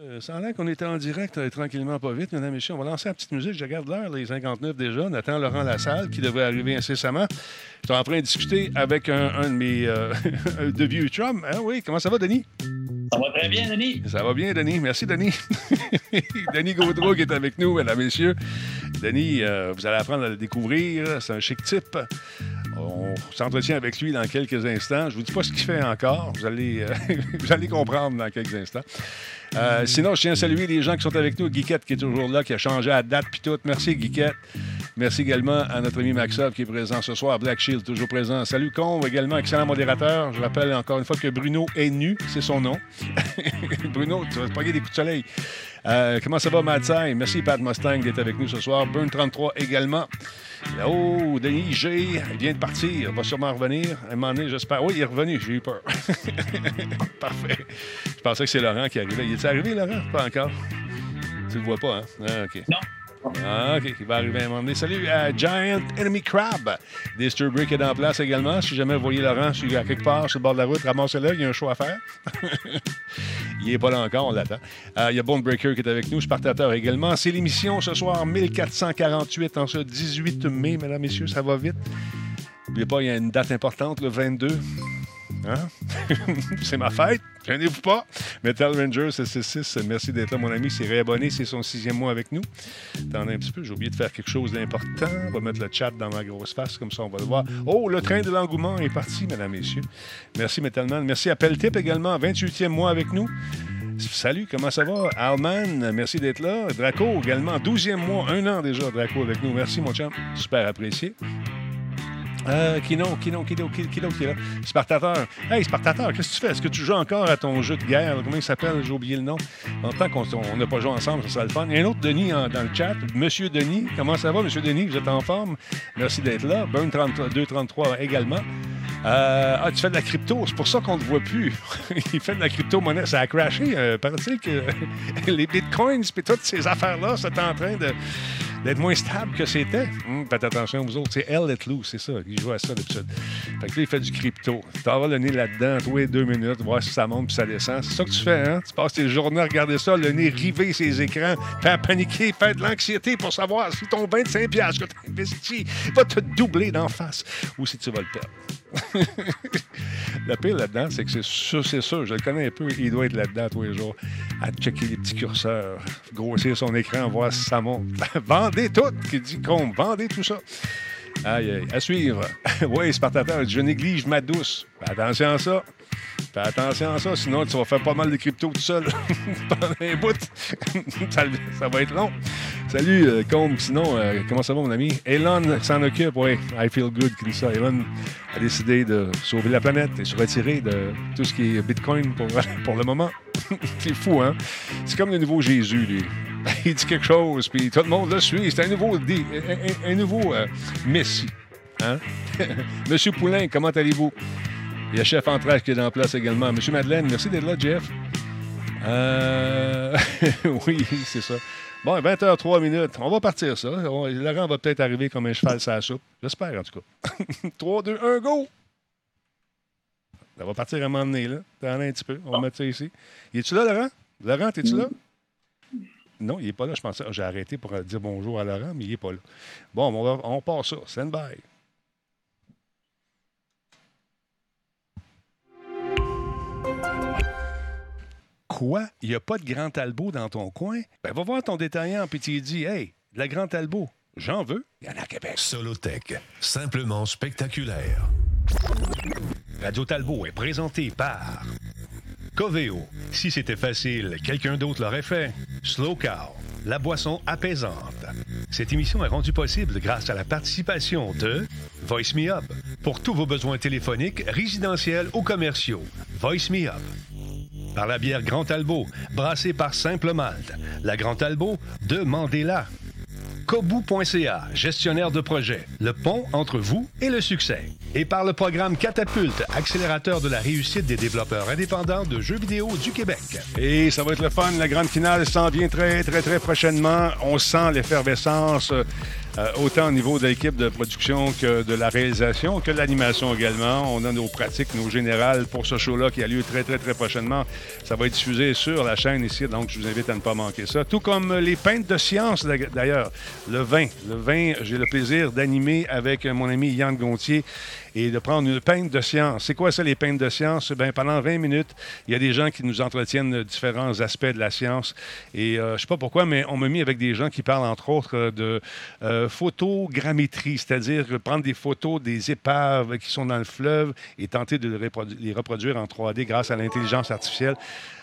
Euh, ça a l'air qu'on était en direct euh, tranquillement, pas vite, mesdames et messieurs. On va lancer la petite musique. Je regarde l'heure, les 59 déjà. On attend Laurent Lassalle qui devrait arriver incessamment. Je suis en train de discuter avec un, un de mes euh, de vieux chums. Hein, oui, comment ça va, Denis? Ça va très bien, Denis. Ça va bien, Denis. Merci, Denis. Denis Gaudreau qui est avec nous, mesdames et messieurs. Denis, euh, vous allez apprendre à le découvrir. C'est un chic type. On s'entretient avec lui dans quelques instants. Je vous dis pas ce qu'il fait encore. Vous allez, euh, vous allez comprendre dans quelques instants. Euh, sinon, je tiens à saluer les gens qui sont avec nous. Guiquette qui est toujours là, qui a changé à date puis tout. Merci, Guiquette. Merci également à notre ami Maxov qui est présent ce soir. Black Shield, toujours présent. Salut, Combe, également, excellent modérateur. Je rappelle encore une fois que Bruno est nu, c'est son nom. Bruno, tu vas te payer des coups de soleil. Euh, comment ça va, Madsai? Merci, Pat Mustang, d'être avec nous ce soir. Burn 33 également. Oh, Denis G, il vient de partir. Il va sûrement revenir. À un moment donné, j'espère. Oui, il est revenu. J'ai eu peur. Parfait. Je pensais que c'est Laurent qui arrivait. Il est arrivé, Laurent? Pas encore. Tu le vois pas, hein? Ah, OK. Non. Ah, OK, il va arriver à un moment donné. Salut à Giant Enemy Crab. Disturbrick est en place également. Si jamais vous voyez Laurent sur, à quelque part sur le bord de la route, ramassez-le, il y a un choix à faire. il n'est pas là encore, on l'attend. Euh, il y a Bone Breaker qui est avec nous, Spartateur également. C'est l'émission ce soir 1448 en ce 18 mai, mesdames, messieurs, ça va vite. N'oubliez pas, il y a une date importante, le 22. Hein? c'est ma fête. Gênez-vous pas. Metal Ranger 666, merci d'être là, mon ami. C'est réabonné, c'est son sixième mois avec nous. Attendez un petit peu, j'ai oublié de faire quelque chose d'important. On va mettre le chat dans ma grosse face, comme ça on va le voir. Oh, le train de l'engouement est parti, mesdames, messieurs. Merci, Metalman. Merci à Peltip également, 28e mois avec nous. Salut, comment ça va? Alman, merci d'être là. Draco également, 12e mois, un an déjà, Draco avec nous. Merci, mon chum. Super apprécié. Euh, Kino, Kino, Kino, Kino, qui est là. Spartateur. Hey, Spartateur, qu'est-ce que tu fais? Est-ce que tu joues encore à ton jeu de guerre? Comment il s'appelle? J'ai oublié le nom. En tant qu'on n'a pas joué ensemble, ça serait le fun. Il y a un autre Denis en- dans le chat. Monsieur Denis, comment ça va, Monsieur Denis? Vous êtes en forme? Merci d'être là. Burn 33 233 également. Euh, ah, tu fais de la crypto, c'est pour ça qu'on ne te voit plus. il fait de la crypto-monnaie. Ça a crashé. Euh, que les bitcoins et toutes ces affaires-là sont en train de d'être moins stable que c'était. Hum, faites attention, vous autres. C'est Elle Let Loose, c'est ça. Il joue à ça d'habitude. Fait que là, il fait du crypto. Tu vas le nez là-dedans, les deux minutes, voir si ça monte puis ça descend. C'est ça que tu fais, hein? Tu passes tes journées à regarder ça, le nez rivé ses écrans, faire paniquer, faire de l'anxiété pour savoir si ton 25$ piastres que tu investi va te doubler d'en face ou si tu vas le perdre. le pire là-dedans, c'est que c'est sûr, c'est sûr, je le connais un peu, il doit être là-dedans tous les jours, à checker les petits curseurs, grossir son écran, voir si ça monte. vendez tout, qui dit combe, vendez tout ça. Aïe, aïe. À suivre. oui, Spartateur, je néglige ma douce. Attention à ça. Fais attention à ça, sinon tu vas faire pas mal de crypto tout seul pendant un bout. ça, va être long. Salut, euh, Combe. Sinon, euh, comment ça va, mon ami? Elon s'en occupe, oui. I feel good, qui. Elon a décidé de sauver la planète et se retirer de tout ce qui est Bitcoin pour, pour le moment. C'est fou, hein? C'est comme le nouveau Jésus, lui. Il dit quelque chose, puis tout le monde le suit. C'est un nouveau, un- un nouveau euh, Messie. Hein? Monsieur Poulain, comment allez-vous? Il y a Chef Entrache qui est en place également. Monsieur Madeleine, merci d'être là, Jeff. Euh, oui, c'est ça. Bon, 20h03 minutes. On va partir ça. Laurent va peut-être arriver comme un cheval sur la soupe. J'espère, en tout cas. 3, 2, 1, go! Ça va partir à donné, là. T'en as un petit peu. On va mettre ça ici. Es-tu là, Laurent? Laurent, es-tu là? Non, il n'est pas là. Je pensais, j'ai arrêté pour dire bonjour à Laurent, mais il n'est pas là. Bon, on part ça. Stand by. Quoi? Il n'y a pas de Grand Talbot dans ton coin? Ben, va voir ton détaillant, puis tu lui dis, hey, de la Grand Talbot, j'en veux. Il y en a à Québec. Solotech, simplement spectaculaire. Radio Talbot est présenté par Coveo. Si c'était facile, quelqu'un d'autre l'aurait fait. Slow Cow, la boisson apaisante. Cette émission est rendue possible grâce à la participation de Voice Me Up pour tous vos besoins téléphoniques, résidentiels ou commerciaux. Voice Me Up. Par la bière Grand Talbot, brassée par Simple Malte. La Grand Talbot, demandez-la. Kobu.ca, gestionnaire de projet, le pont entre vous et le succès. Et par le programme Catapulte, accélérateur de la réussite des développeurs indépendants de jeux vidéo du Québec. Et ça va être le fun. La grande finale s'en vient très, très, très prochainement. On sent l'effervescence. Euh, autant au niveau de l'équipe de production que de la réalisation, que de l'animation également. On a nos pratiques, nos générales pour ce show-là qui a lieu très, très, très prochainement. Ça va être diffusé sur la chaîne ici, donc je vous invite à ne pas manquer ça. Tout comme les peintes de science, d'ailleurs. Le vin. Le vin, j'ai le plaisir d'animer avec mon ami Yann Gontier et de prendre une peinte de science. C'est quoi ça, les peintes de science? Bien, pendant 20 minutes, il y a des gens qui nous entretiennent différents aspects de la science. Et euh, je ne sais pas pourquoi, mais on m'a mis avec des gens qui parlent, entre autres, de euh, photogrammétrie, c'est-à-dire prendre des photos des épaves qui sont dans le fleuve et tenter de les reproduire en 3D grâce à l'intelligence artificielle.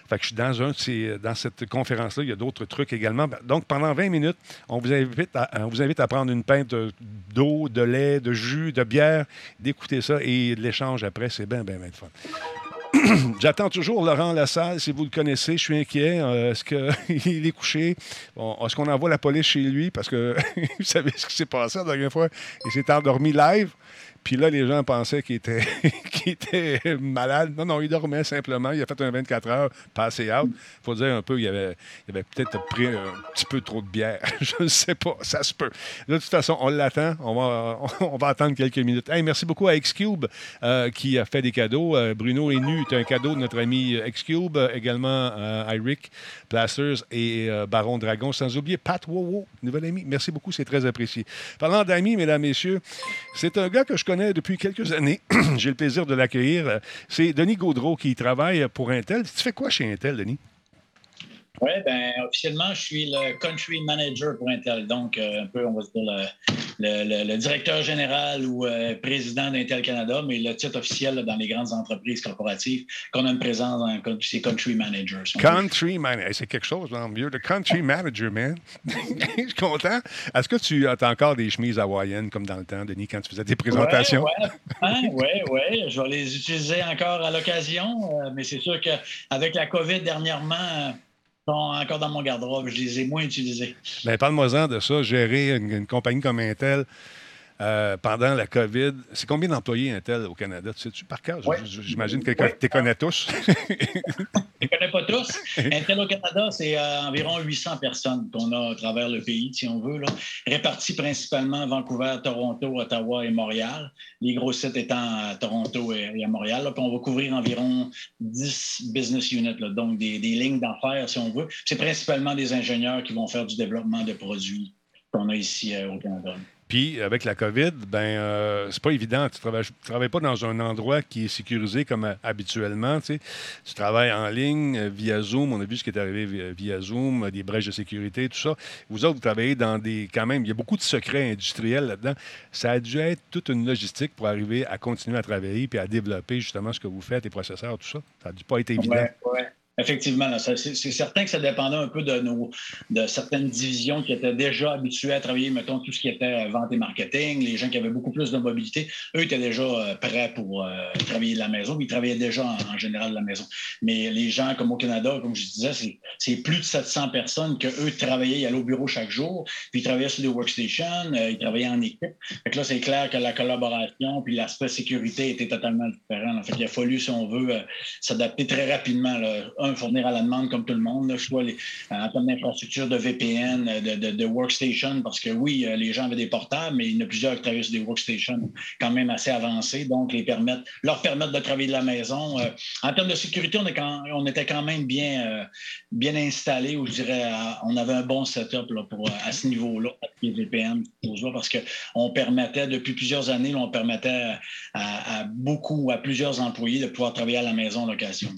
Fait que je suis dans, cette conférence-là. Il y a d'autres trucs également. Donc, pendant 20 minutes, on vous invite à, prendre une pinte d'eau, de lait, de jus, de bière, d'écouter ça et l'échange après. C'est bien, bien, bien fun. J'attends toujours Laurent Lassalle, si vous le connaissez. Je suis inquiet. Euh, est-ce qu'il est couché? est-ce qu'on envoie la police chez lui? Parce que vous savez ce qui s'est passé la dernière fois. Il s'est endormi live. Puis là, les gens pensaient qu'il était, était malade. Non, non, il dormait simplement. Il a fait un 24 heures, passé out. Il faut dire un peu, il avait, il avait peut-être pris un petit peu trop de bière. Je ne sais pas, ça se peut. De toute façon, on l'attend. On va, on va attendre quelques minutes. Hey, merci beaucoup à Xcube euh, qui a fait des cadeaux. Euh, Bruno est nu, c'est un cadeau de notre ami Xcube. également euh, Eric Plasters et Baron Dragon. Sans oublier Pat Wowo, nouvel ami. Merci beaucoup, c'est très apprécié. Parlant d'amis, mesdames, messieurs, c'est un gars que je connais depuis quelques années. J'ai le plaisir de l'accueillir. C'est Denis Gaudreau qui travaille pour Intel. Tu fais quoi chez Intel, Denis? Oui, ben officiellement, je suis le country manager pour Intel. Donc, euh, un peu, on va dire, le, directeur général ou euh, président d'Intel Canada, mais le titre officiel dans les grandes entreprises corporatives qu'on a une présence dans c'est country manager. country manager, c'est quelque chose, non, mieux. Le country manager, man. je suis content. Est-ce que tu as encore des chemises hawaïennes comme dans le temps, Denis, quand tu faisais tes présentations? Oui, oui, oui. Je vais les utiliser encore à l'occasion, euh, mais c'est sûr qu'avec la COVID dernièrement, encore dans mon garde-robe. Je les ai moins utilisés. Bien, parle-moi-en de ça. Gérer une, compagnie comme Intel euh, pendant la COVID. C'est combien d'employés Intel au Canada? Tu sais-tu par cœur? J'imagine que tu les connais tous. Je ne connais pas tous? Intel au Canada, c'est euh, environ 800 personnes qu'on a à travers le pays, si on veut, là, réparties principalement à Vancouver, Toronto, Ottawa et Montréal. Les gros sites étant à Toronto et, à Montréal. Là, on va couvrir environ 10 business units, donc des, des lignes d'affaires, si on veut. C'est principalement des ingénieurs qui vont faire du développement de produits qu'on a ici euh, au Canada. Puis avec la COVID, ben euh, c'est pas évident. Tu travailles, travailles pas dans un endroit qui est sécurisé comme euh, habituellement. Tu, travailles en ligne euh, via Zoom. On a vu ce qui est arrivé via, Zoom, des brèches de sécurité, tout ça. Vous autres, vous travaillez dans des. quand même, il y a beaucoup de secrets industriels là-dedans. Ça a dû être toute une logistique pour arriver à continuer à travailler puis à développer justement ce que vous faites, les processeurs, tout ça. Ça n'a dû pas être évident. Effectivement, c'est certain que ça dépendait un peu de, nos, de certaines divisions qui étaient déjà habituées à travailler, mettons, tout ce qui était euh, vente et marketing, les gens qui avaient beaucoup plus de mobilité, eux étaient déjà euh, prêts pour euh, travailler de la maison, ils travaillaient déjà en, général de la maison. Mais les gens, comme au Canada, comme je disais, c'est plus de 700 personnes que eux travaillaient, ils allaient au bureau chaque jour, puis ils travaillaient sur des workstations, ils travaillaient en équipe. Fait que là, c'est clair que la collaboration puis l'aspect sécurité était totalement différent. Fait qu'il a fallu, si on veut, s'adapter très rapidement. Là fournir à la demande comme tout le monde, soit les, en termes d'infrastructure de VPN, de, de, workstation, parce que oui, euh, les gens avaient des portables, mais il y en a plusieurs qui travaillent sur des workstations quand même assez avancés, donc les leur permettre de travailler de la maison. Euh, en termes de sécurité, on, est on était quand même bien, euh, bien installé, ou je dirais, on avait un bon setup là, pour, à ce niveau-là, les VPN, parce qu'on permettait, depuis plusieurs années, on permettait à, à, beaucoup, à plusieurs employés de pouvoir travailler à la maison en location.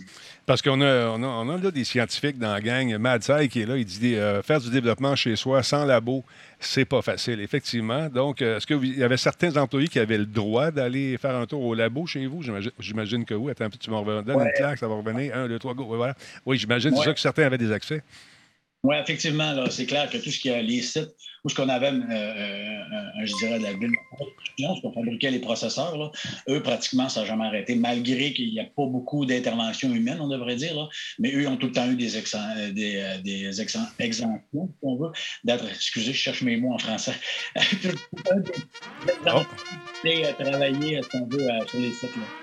Parce qu'on a, on a, là des scientifiques dans la gang. Mad qui est là, il dit euh, faire du développement chez soi sans labo, c'est pas facile, effectivement. Donc, euh, est-ce qu'il y avait certains employés qui avaient le droit d'aller faire un tour au labo chez vous? J'imagine que oui. Attends tu m'en reviens. Donne une claque, ça va revenir. Un, deux, trois, go. Voilà. Oui, j'imagine que certains avaient des accès. Oui, effectivement, c'est clair que tout ce qui est les sites où ce qu'on avait, euh, euh, je dirais, la bulle ce qu'on fabriquait les processeurs, eux, pratiquement, ça n'a jamais arrêté, malgré qu'il n'y a pas beaucoup d'interventions humaines, on devrait dire. mais eux ont tout le temps eu des, euh, des, des exemptions, si on veut, d'être, excusez, je cherche mes mots en français, oh. travailler, si on veut, sur les sites. Là.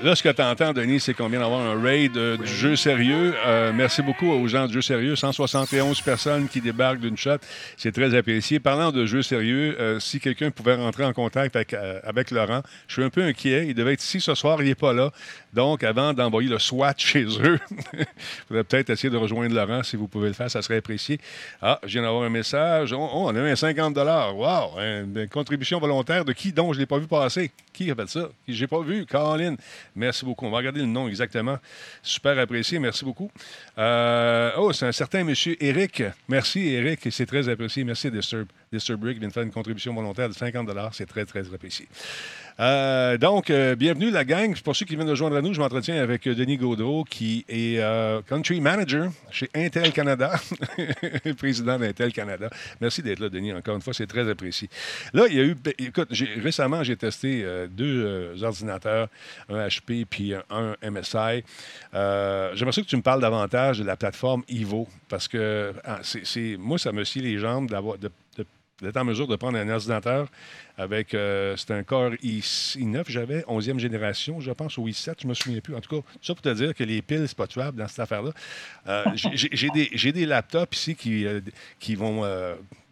Là, ce que tu entends, Denis, c'est qu'on vient d'avoir un raid euh, du jeu sérieux. Euh, merci beaucoup aux gens du jeu sérieux. 171 personnes qui débarquent d'une shot. C'est très apprécié. Parlant de jeu sérieux, euh, si quelqu'un pouvait rentrer en contact avec, Laurent, je suis un peu inquiet. Il devait être ici ce soir, il n'est pas là. Donc, avant d'envoyer le SWAT chez eux, il faudrait peut-être essayer de rejoindre Laurent si vous pouvez le faire. Ça serait apprécié. Ah, je viens d'avoir un message. Oh, on a eu un 50 Wow! Une contribution volontaire de qui donc je ne l'ai pas vu passer? Qui a fait ça? Je n'ai pas vu. Caroline. Merci beaucoup. On va regarder le nom exactement. Super apprécié. Merci beaucoup. Euh, oh, c'est un certain monsieur Eric. Merci, Eric. C'est très apprécié. Merci, Disturb. Disturb Rick vient de faire une contribution volontaire de 50 C'est très, très apprécié. Euh, donc, euh, bienvenue la gang. Pour ceux qui viennent de joindre à nous, je m'entretiens avec euh, Denis Gaudreau, qui est Country Manager chez Intel Canada, président d'Intel Canada. Merci d'être là, Denis, encore une fois, c'est très apprécié. Là, il y a eu, ben, écoute, récemment, j'ai testé deux ordinateurs, un HP puis un, MSI. J'aimerais ça que tu me parles davantage de la plateforme Ivo, parce que ah, c'est, moi, ça me scie les jambes d'avoir, de, d'être en mesure de prendre un ordinateur avec, euh, c'est un Core i9, j'avais 11e génération, je pense, ou i7, je ne me souviens plus. En tout cas, ça pour te dire que les piles, c'est pas tuable dans cette affaire-là. Euh, j'ai des, des, laptops ici qui, euh, qui vont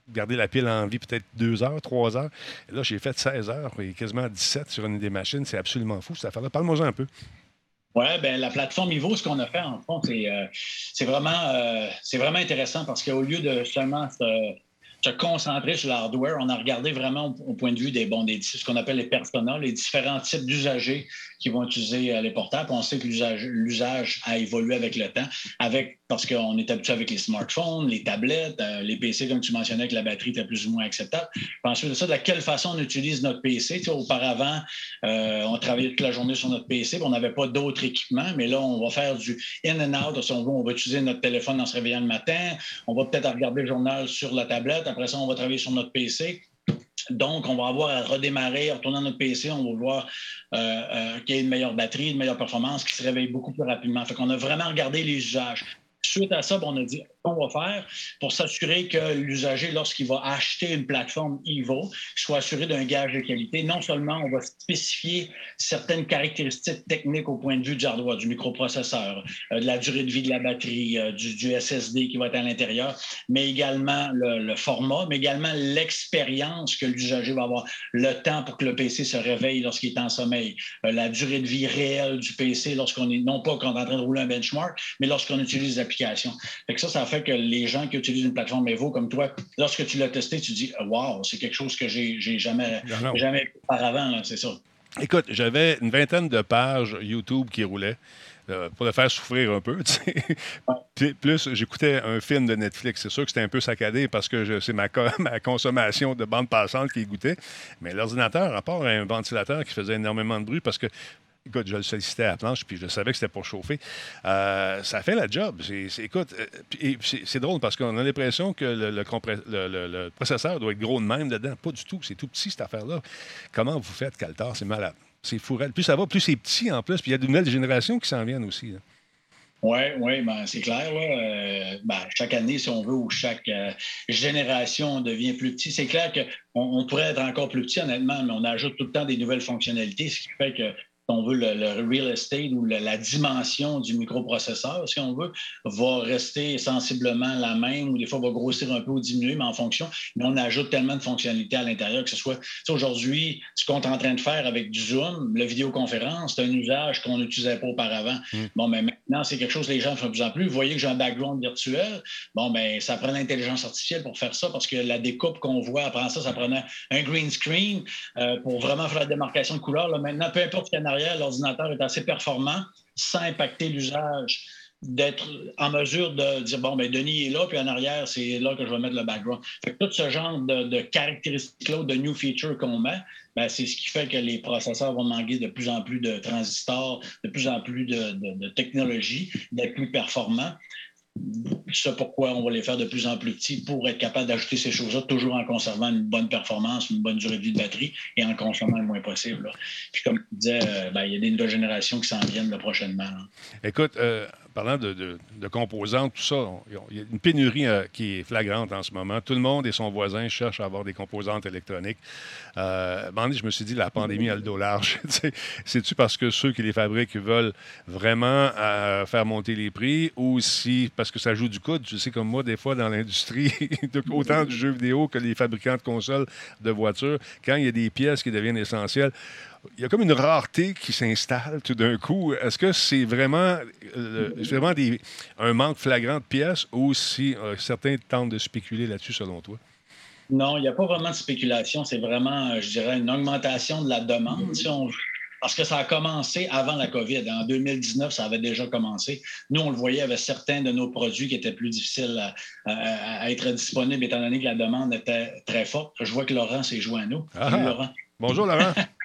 garder la pile en vie peut-être deux heures, trois heures. Là, j'ai fait 16 heures et quasiment 17 sur une des machines. C'est absolument fou, cette affaire-là. Parle-moi un peu. Oui, ben, la plateforme Ivo, ce qu'on a fait, en fond, c'est vraiment, vraiment intéressant parce qu'au lieu de seulement se concentrer sur l'hardware. On a regardé vraiment au, point de vue des, bon, des ce qu'on appelle les personas, les différents types d'usagers qui vont utiliser euh, les portables. On sait que l'usage a évolué avec le temps, avec, parce qu'on est habitué avec les smartphones, les tablettes, euh, les PC, comme tu mentionnais, que la batterie était plus ou moins acceptable. Ensuite de ça, de quelle façon on utilise notre PC. Tu auparavant, euh, on travaillait toute la journée sur notre PC, on n'avait pas d'autres équipements, mais là, on va faire du in and out. On va utiliser notre téléphone en se réveillant le matin. On va peut-être regarder le journal sur la tablette. Après ça, on va travailler sur notre PC. Donc, on va avoir à redémarrer, en retournant notre PC, on va voir euh, euh, qu'il y a une meilleure batterie, une meilleure performance, qui se réveille beaucoup plus rapidement. Fait qu'on a vraiment regardé les usages. Suite à ça, on a dit qu'on va faire pour s'assurer que l'usager, lorsqu'il va acheter une plateforme Evo, soit assuré d'un gage de qualité. Non seulement on va spécifier certaines caractéristiques techniques au point de vue du hardware, du microprocesseur, euh, de la durée de vie de la batterie, euh, du, SSD qui va être à l'intérieur, mais également le, format, mais également l'expérience que l'usager va avoir, le temps pour que le PC se réveille lorsqu'il est en sommeil, euh, la durée de vie réelle du PC lorsqu'on est, non pas quand on est en train de rouler un benchmark, mais lorsqu'on utilise l'application ça, ça fait que les gens qui utilisent une plateforme Evo comme toi, lorsque tu l'as testé, tu dis Wow, c'est quelque chose que j'ai jamais, jamais auparavant, c'est ça. Écoute, j'avais une vingtaine de pages YouTube qui roulaient. Euh, pour le faire souffrir un peu. Plus, j'écoutais un film de Netflix. C'est sûr que c'était un peu saccadé parce que c'est ma, ma, consommation de bande passante qui goûtait. Mais l'ordinateur, à part un ventilateur qui faisait énormément de bruit, parce que écoute, je le sollicitais à la planche, puis je savais que c'était pour chauffer. Euh, ça fait la job. écoute, euh, c'est drôle parce qu'on a l'impression que le, processeur doit être gros de même dedans. Pas du tout. C'est tout petit, cette affaire-là. Comment vous faites, Caltar? C'est malade. C'est fou. Plus ça va, plus c'est petit en plus. Puis il y a de nouvelles générations qui s'en viennent aussi. Oui, oui, ben, c'est clair. Euh, ben, chaque année, si on veut, ou chaque génération devient plus petit, c'est clair qu'on on pourrait être encore plus petit, honnêtement, mais on ajoute tout le temps des nouvelles fonctionnalités, ce qui fait que on veut, le, real estate ou la dimension du microprocesseur, si on veut, va rester sensiblement la même ou des fois va grossir un peu ou diminuer, mais en fonction. Mais on ajoute tellement de fonctionnalités à l'intérieur que ce soit. Aujourd'hui, ce qu'on est en train de faire avec du Zoom, la vidéoconférence, c'est un usage qu'on n'utilisait pas auparavant. Mm. Bon, mais maintenant, c'est quelque chose que les gens font de plus en plus. Vous voyez que j'ai un background virtuel. Bon, ben ça prend l'intelligence artificielle pour faire ça parce que la découpe qu'on voit, après ça, ça prenait un green screen euh, pour vraiment faire la démarcation de couleur. Là, maintenant, peu importe ce l'ordinateur est assez performant sans impacter l'usage d'être en mesure de dire bon, ben Denis est là, puis en arrière, c'est là que je vais mettre le background. tout ce genre de, caractéristiques-là, de new features qu'on met, ben, c'est ce qui fait que les processeurs vont manquer de plus en plus de transistors, de plus en plus de, de technologie, d'être plus performants c'est pourquoi on va les faire de plus en plus petits pour être capable d'ajouter ces choses-là, toujours en conservant une bonne performance, une bonne durée de vie de batterie et en consommant le moins possible. Puis comme tu disais, euh, ben, il y a des nouvelles générations qui s'en viennent prochainement. Écoute, euh, parlant de, composants, tout ça, il y a une pénurie euh, qui est flagrante en ce moment. Tout le monde et son voisin cherchent à avoir des composantes électroniques. Euh, je me suis dit, la pandémie a le dos large. C'est-tu parce que ceux qui les fabriquent veulent vraiment euh, faire monter les prix ou si parce que ça joue du coup, Tu sais, comme moi, des fois, dans l'industrie, autant du jeu vidéo que les fabricants de consoles de voitures, quand il y a des pièces qui deviennent essentielles, il y a comme une rareté qui s'installe tout d'un coup. Est-ce que c'est vraiment, euh, vraiment un manque flagrant de pièces ou si euh, certains tentent de spéculer là-dessus selon toi? Non, il n'y a pas vraiment de spéculation. C'est vraiment, euh, je dirais, une augmentation de la demande, si on Parce que ça a commencé avant la COVID. En 2019, ça avait déjà commencé. Nous, on le voyait avec certains de nos produits qui étaient plus difficiles à, être disponibles étant donné que la demande était très forte. Je vois que Laurent s'est joint à nous. Ah, Laurent. Bonjour, Laurent.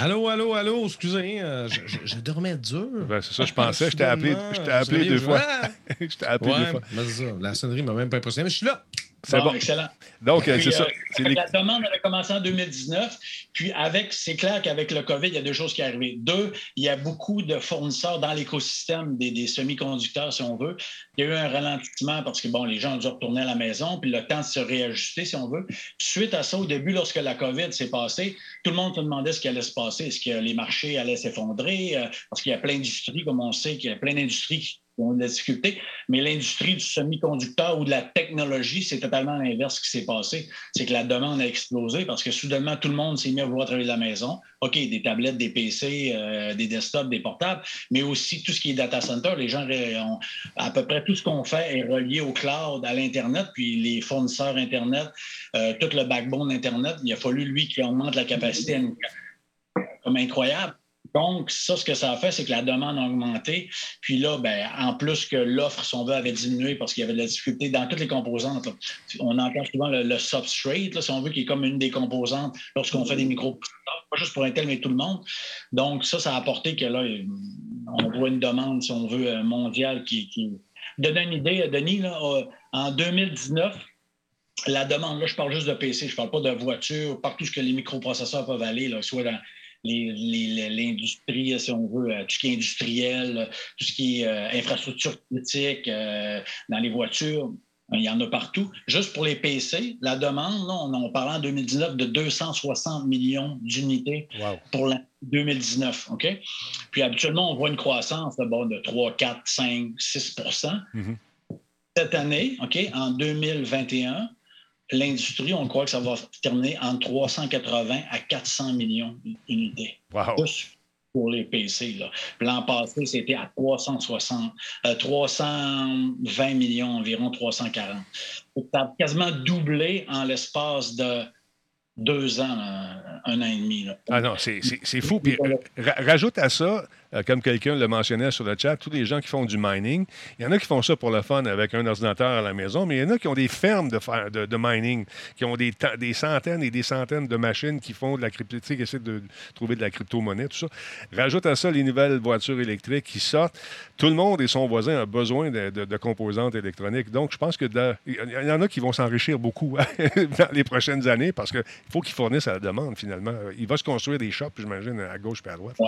Allô, allô, allô, excusez, euh, je, dormais dur. Ben, c'est ça, je pensais. Je t'ai appelé, appelé deux fois. je t'ai appelé deux fois. Ben, ça. La sonnerie m'a même pas impressionné, mais je suis là. C'est bon, excellent. Donc, euh, c'est ça. Euh, la demande avait commencé en 2019. Puis, avec, c'est clair qu'avec le COVID, il y a deux choses qui arrivent. Deux, il y a beaucoup de fournisseurs dans l'écosystème des, semi-conducteurs, si on veut. Il y a eu un ralentissement parce que, bon, les gens ont dû retourner à la maison, puis le temps de se réajuster, si on veut. suite à ça, au début, lorsque la COVID s'est passée, tout le monde se demandait ce qui allait se passer. Est-ce que les marchés allaient s'effondrer? Euh, parce qu'il y a plein d'industries, comme on sait, qu'il y a plein d'industries qui ont de la difficulté. Mais l'industrie du semi-conducteur ou de la technologie, c'est totalement l'inverse qui s'est passé. C'est que la demande a explosé parce que soudainement, tout le monde s'est mis à vouloir travailler de la maison. OK, des tablettes, des PC, euh, des desktops, des portables, mais aussi tout ce qui est data center. Les gens ont à peu près tout ce qu'on fait est relié au cloud, à l'Internet, puis les fournisseurs Internet, euh, tout le backbone Internet. Il a fallu, lui, qui augmente la capacité comme incroyable. Donc, ça, ce que ça a fait, c'est que la demande a augmenté. Puis là, ben, en plus que l'offre, si on veut, avait diminué parce qu'il y avait de la difficulté dans toutes les composantes. On entend souvent le, substrate, si on veut, qui est comme une des composantes lorsqu'on fait des micro pas juste pour Intel, mais tout le monde. Donc, ça, ça a apporté que là, on voit une demande, si on veut, euh, mondiale qui. qui... Donner une idée, Denis, là, euh, en 2019, la demande, là, je parle juste de PC, je ne parle pas de voitures, partout ce que les microprocesseurs peuvent aller, là, soit dans l'industrie, si on veut, euh, tout ce qui est industriel, tout ce qui est euh, infrastructure critique euh, dans les voitures. Il y en a partout. Juste pour les PC, la demande, on, on parlait en 2019 de 260 millions d'unités pour l'année 2019. OK? Puis habituellement, on voit une croissance de 3, 4, 5, 6% Cette année, OK, en 2021, l'industrie, on croit que ça va terminer entre 380 à 400 millions d'unités. Wow. pour les PC. L'an passé, c'était à 360, 320 euh, millions, environ 340. Ça a quasiment doublé en l'espace de deux ans, un, an et demi. Ah non, c'est fou. Puis, rajoute à ça euh, comme quelqu'un le mentionnait sur le chat, tous les gens qui font du mining, il y en a qui font ça pour le fun avec un ordinateur à la maison, mais il y en a qui ont des fermes de, mining, qui ont des, centaines et des centaines de machines qui font de la crypto, qui essaient de trouver de la crypto-monnaie, tout ça. Rajoute à ça les nouvelles voitures électriques qui sortent. Tout le monde et son voisin a besoin de, composantes électroniques. Donc, je pense que il y en a qui vont s'enrichir beaucoup dans les prochaines années parce qu'il faut qu'ils fournissent à la demande, finalement. Il va se construire des shops, j'imagine, à gauche et à droite. Oui,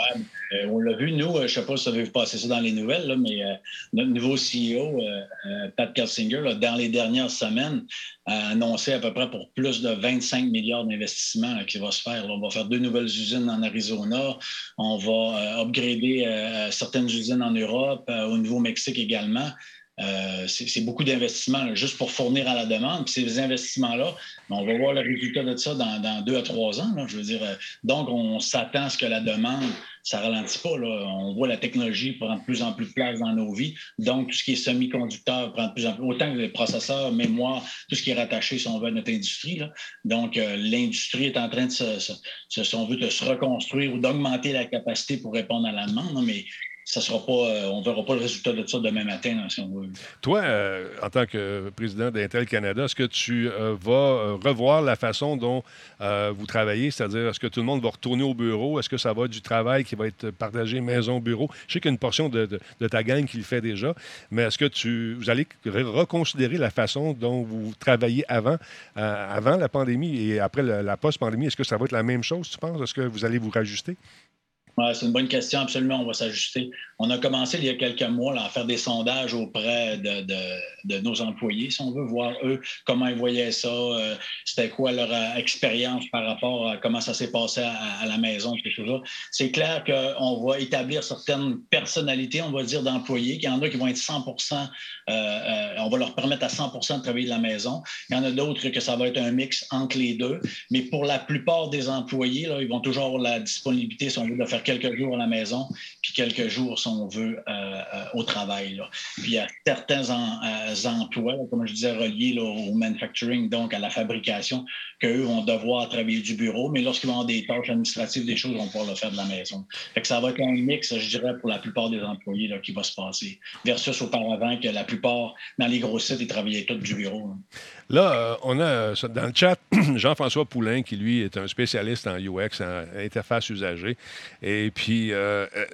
euh, on l'a vu nous, euh, je ne sais pas si vous avez passé ça dans les nouvelles, mais euh, notre nouveau CEO, euh, Pat Kelsinger, dans les dernières semaines, a annoncé à peu près pour plus de 25 milliards d'investissements qui va se faire. on va faire deux nouvelles usines en Arizona. On va upgrader certaines usines en Europe, au Nouveau-Mexique également. C'est beaucoup d'investissements juste pour fournir à la demande. Puis ces investissements-là, ben, on va voir le résultat de ça dans, deux à trois ans. je veux dire, donc, on s'attend à ce que la demande ça ralentit pas. On voit la technologie prendre de plus en plus de place dans nos vies. Donc, tout ce qui est semi-conducteur prend plus en plus, autant que les processeurs, mémoire, tout ce qui est rattaché, si on veut, à notre industrie. Donc, euh, l'industrie est en train de se, de se reconstruire ou d'augmenter la capacité pour répondre à la demande. Ça sera pas, euh, on ne verra pas le résultat de ça demain matin, si on veut. Toi, euh, en tant que président d'Intel Canada, est-ce que tu euh, vas revoir la façon dont vous travaillez? C'est-à-dire, est-ce que tout le monde va retourner au bureau? Est-ce que ça va être du travail qui va être partagé maison-bureau? Je sais qu'il y a une portion de, ta gang qui le fait déjà, mais est-ce que tu, vous allez reconsidérer la façon dont vous travaillez avant, avant la pandémie et après la, la post-pandémie? Est-ce que ça va être la même chose, tu penses? Est-ce que vous allez vous rajuster? C'est une bonne question. Absolument, on va s'ajuster. On a commencé il y a quelques mois à faire des sondages auprès de, nos employés, si on veut voir eux comment ils voyaient ça, euh, c'était quoi leur euh, expérience par rapport à comment ça s'est passé à, la maison, C'est clair qu'on va établir certaines personnalités, on va dire, d'employés. Il y en a qui vont être 100% euh, on va leur permettre à 100% de travailler de la maison. Il y en a d'autres que ça va être un mix entre les deux. Mais pour la plupart des employés, là, ils vont toujours avoir la disponibilité, si on veut, de faire quelques jours à la maison, puis quelques jours, si on veut, euh, euh, au travail. Puis il y a certains euh, emplois, comme je disais, reliés au manufacturing, donc à la fabrication, qu'eux vont devoir travailler du bureau, mais lorsqu'ils vont avoir des tâches administratives, des choses, vont pouvoir le faire de la maison. Fait ça va être un mix, je dirais, pour la plupart des employés là, qui va se passer, versus auparavant que la plupart, dans les gros sites, ils travaillaient tous du bureau. Là, on a dans le chat Jean-François Poulain, qui lui est un spécialiste en UX, en interface usagée. Et puis,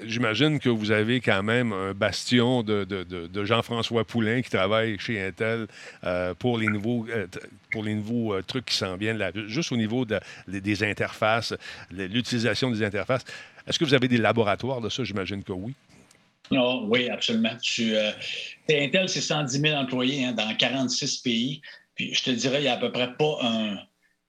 j'imagine que vous avez quand même un bastion de, Jean-François Poulain qui travaille chez Intel euh, pour les nouveaux, euh, pour les nouveaux euh, trucs qui s'en viennent, là, juste au niveau des interfaces, l'utilisation des interfaces. Est-ce que vous avez des laboratoires de ça? J'imagine que oui. Oh, oui, absolument. Intel, c'est 110 000 employés hein, dans 46 pays. Puis je te dirais, il n'y a à peu près pas un,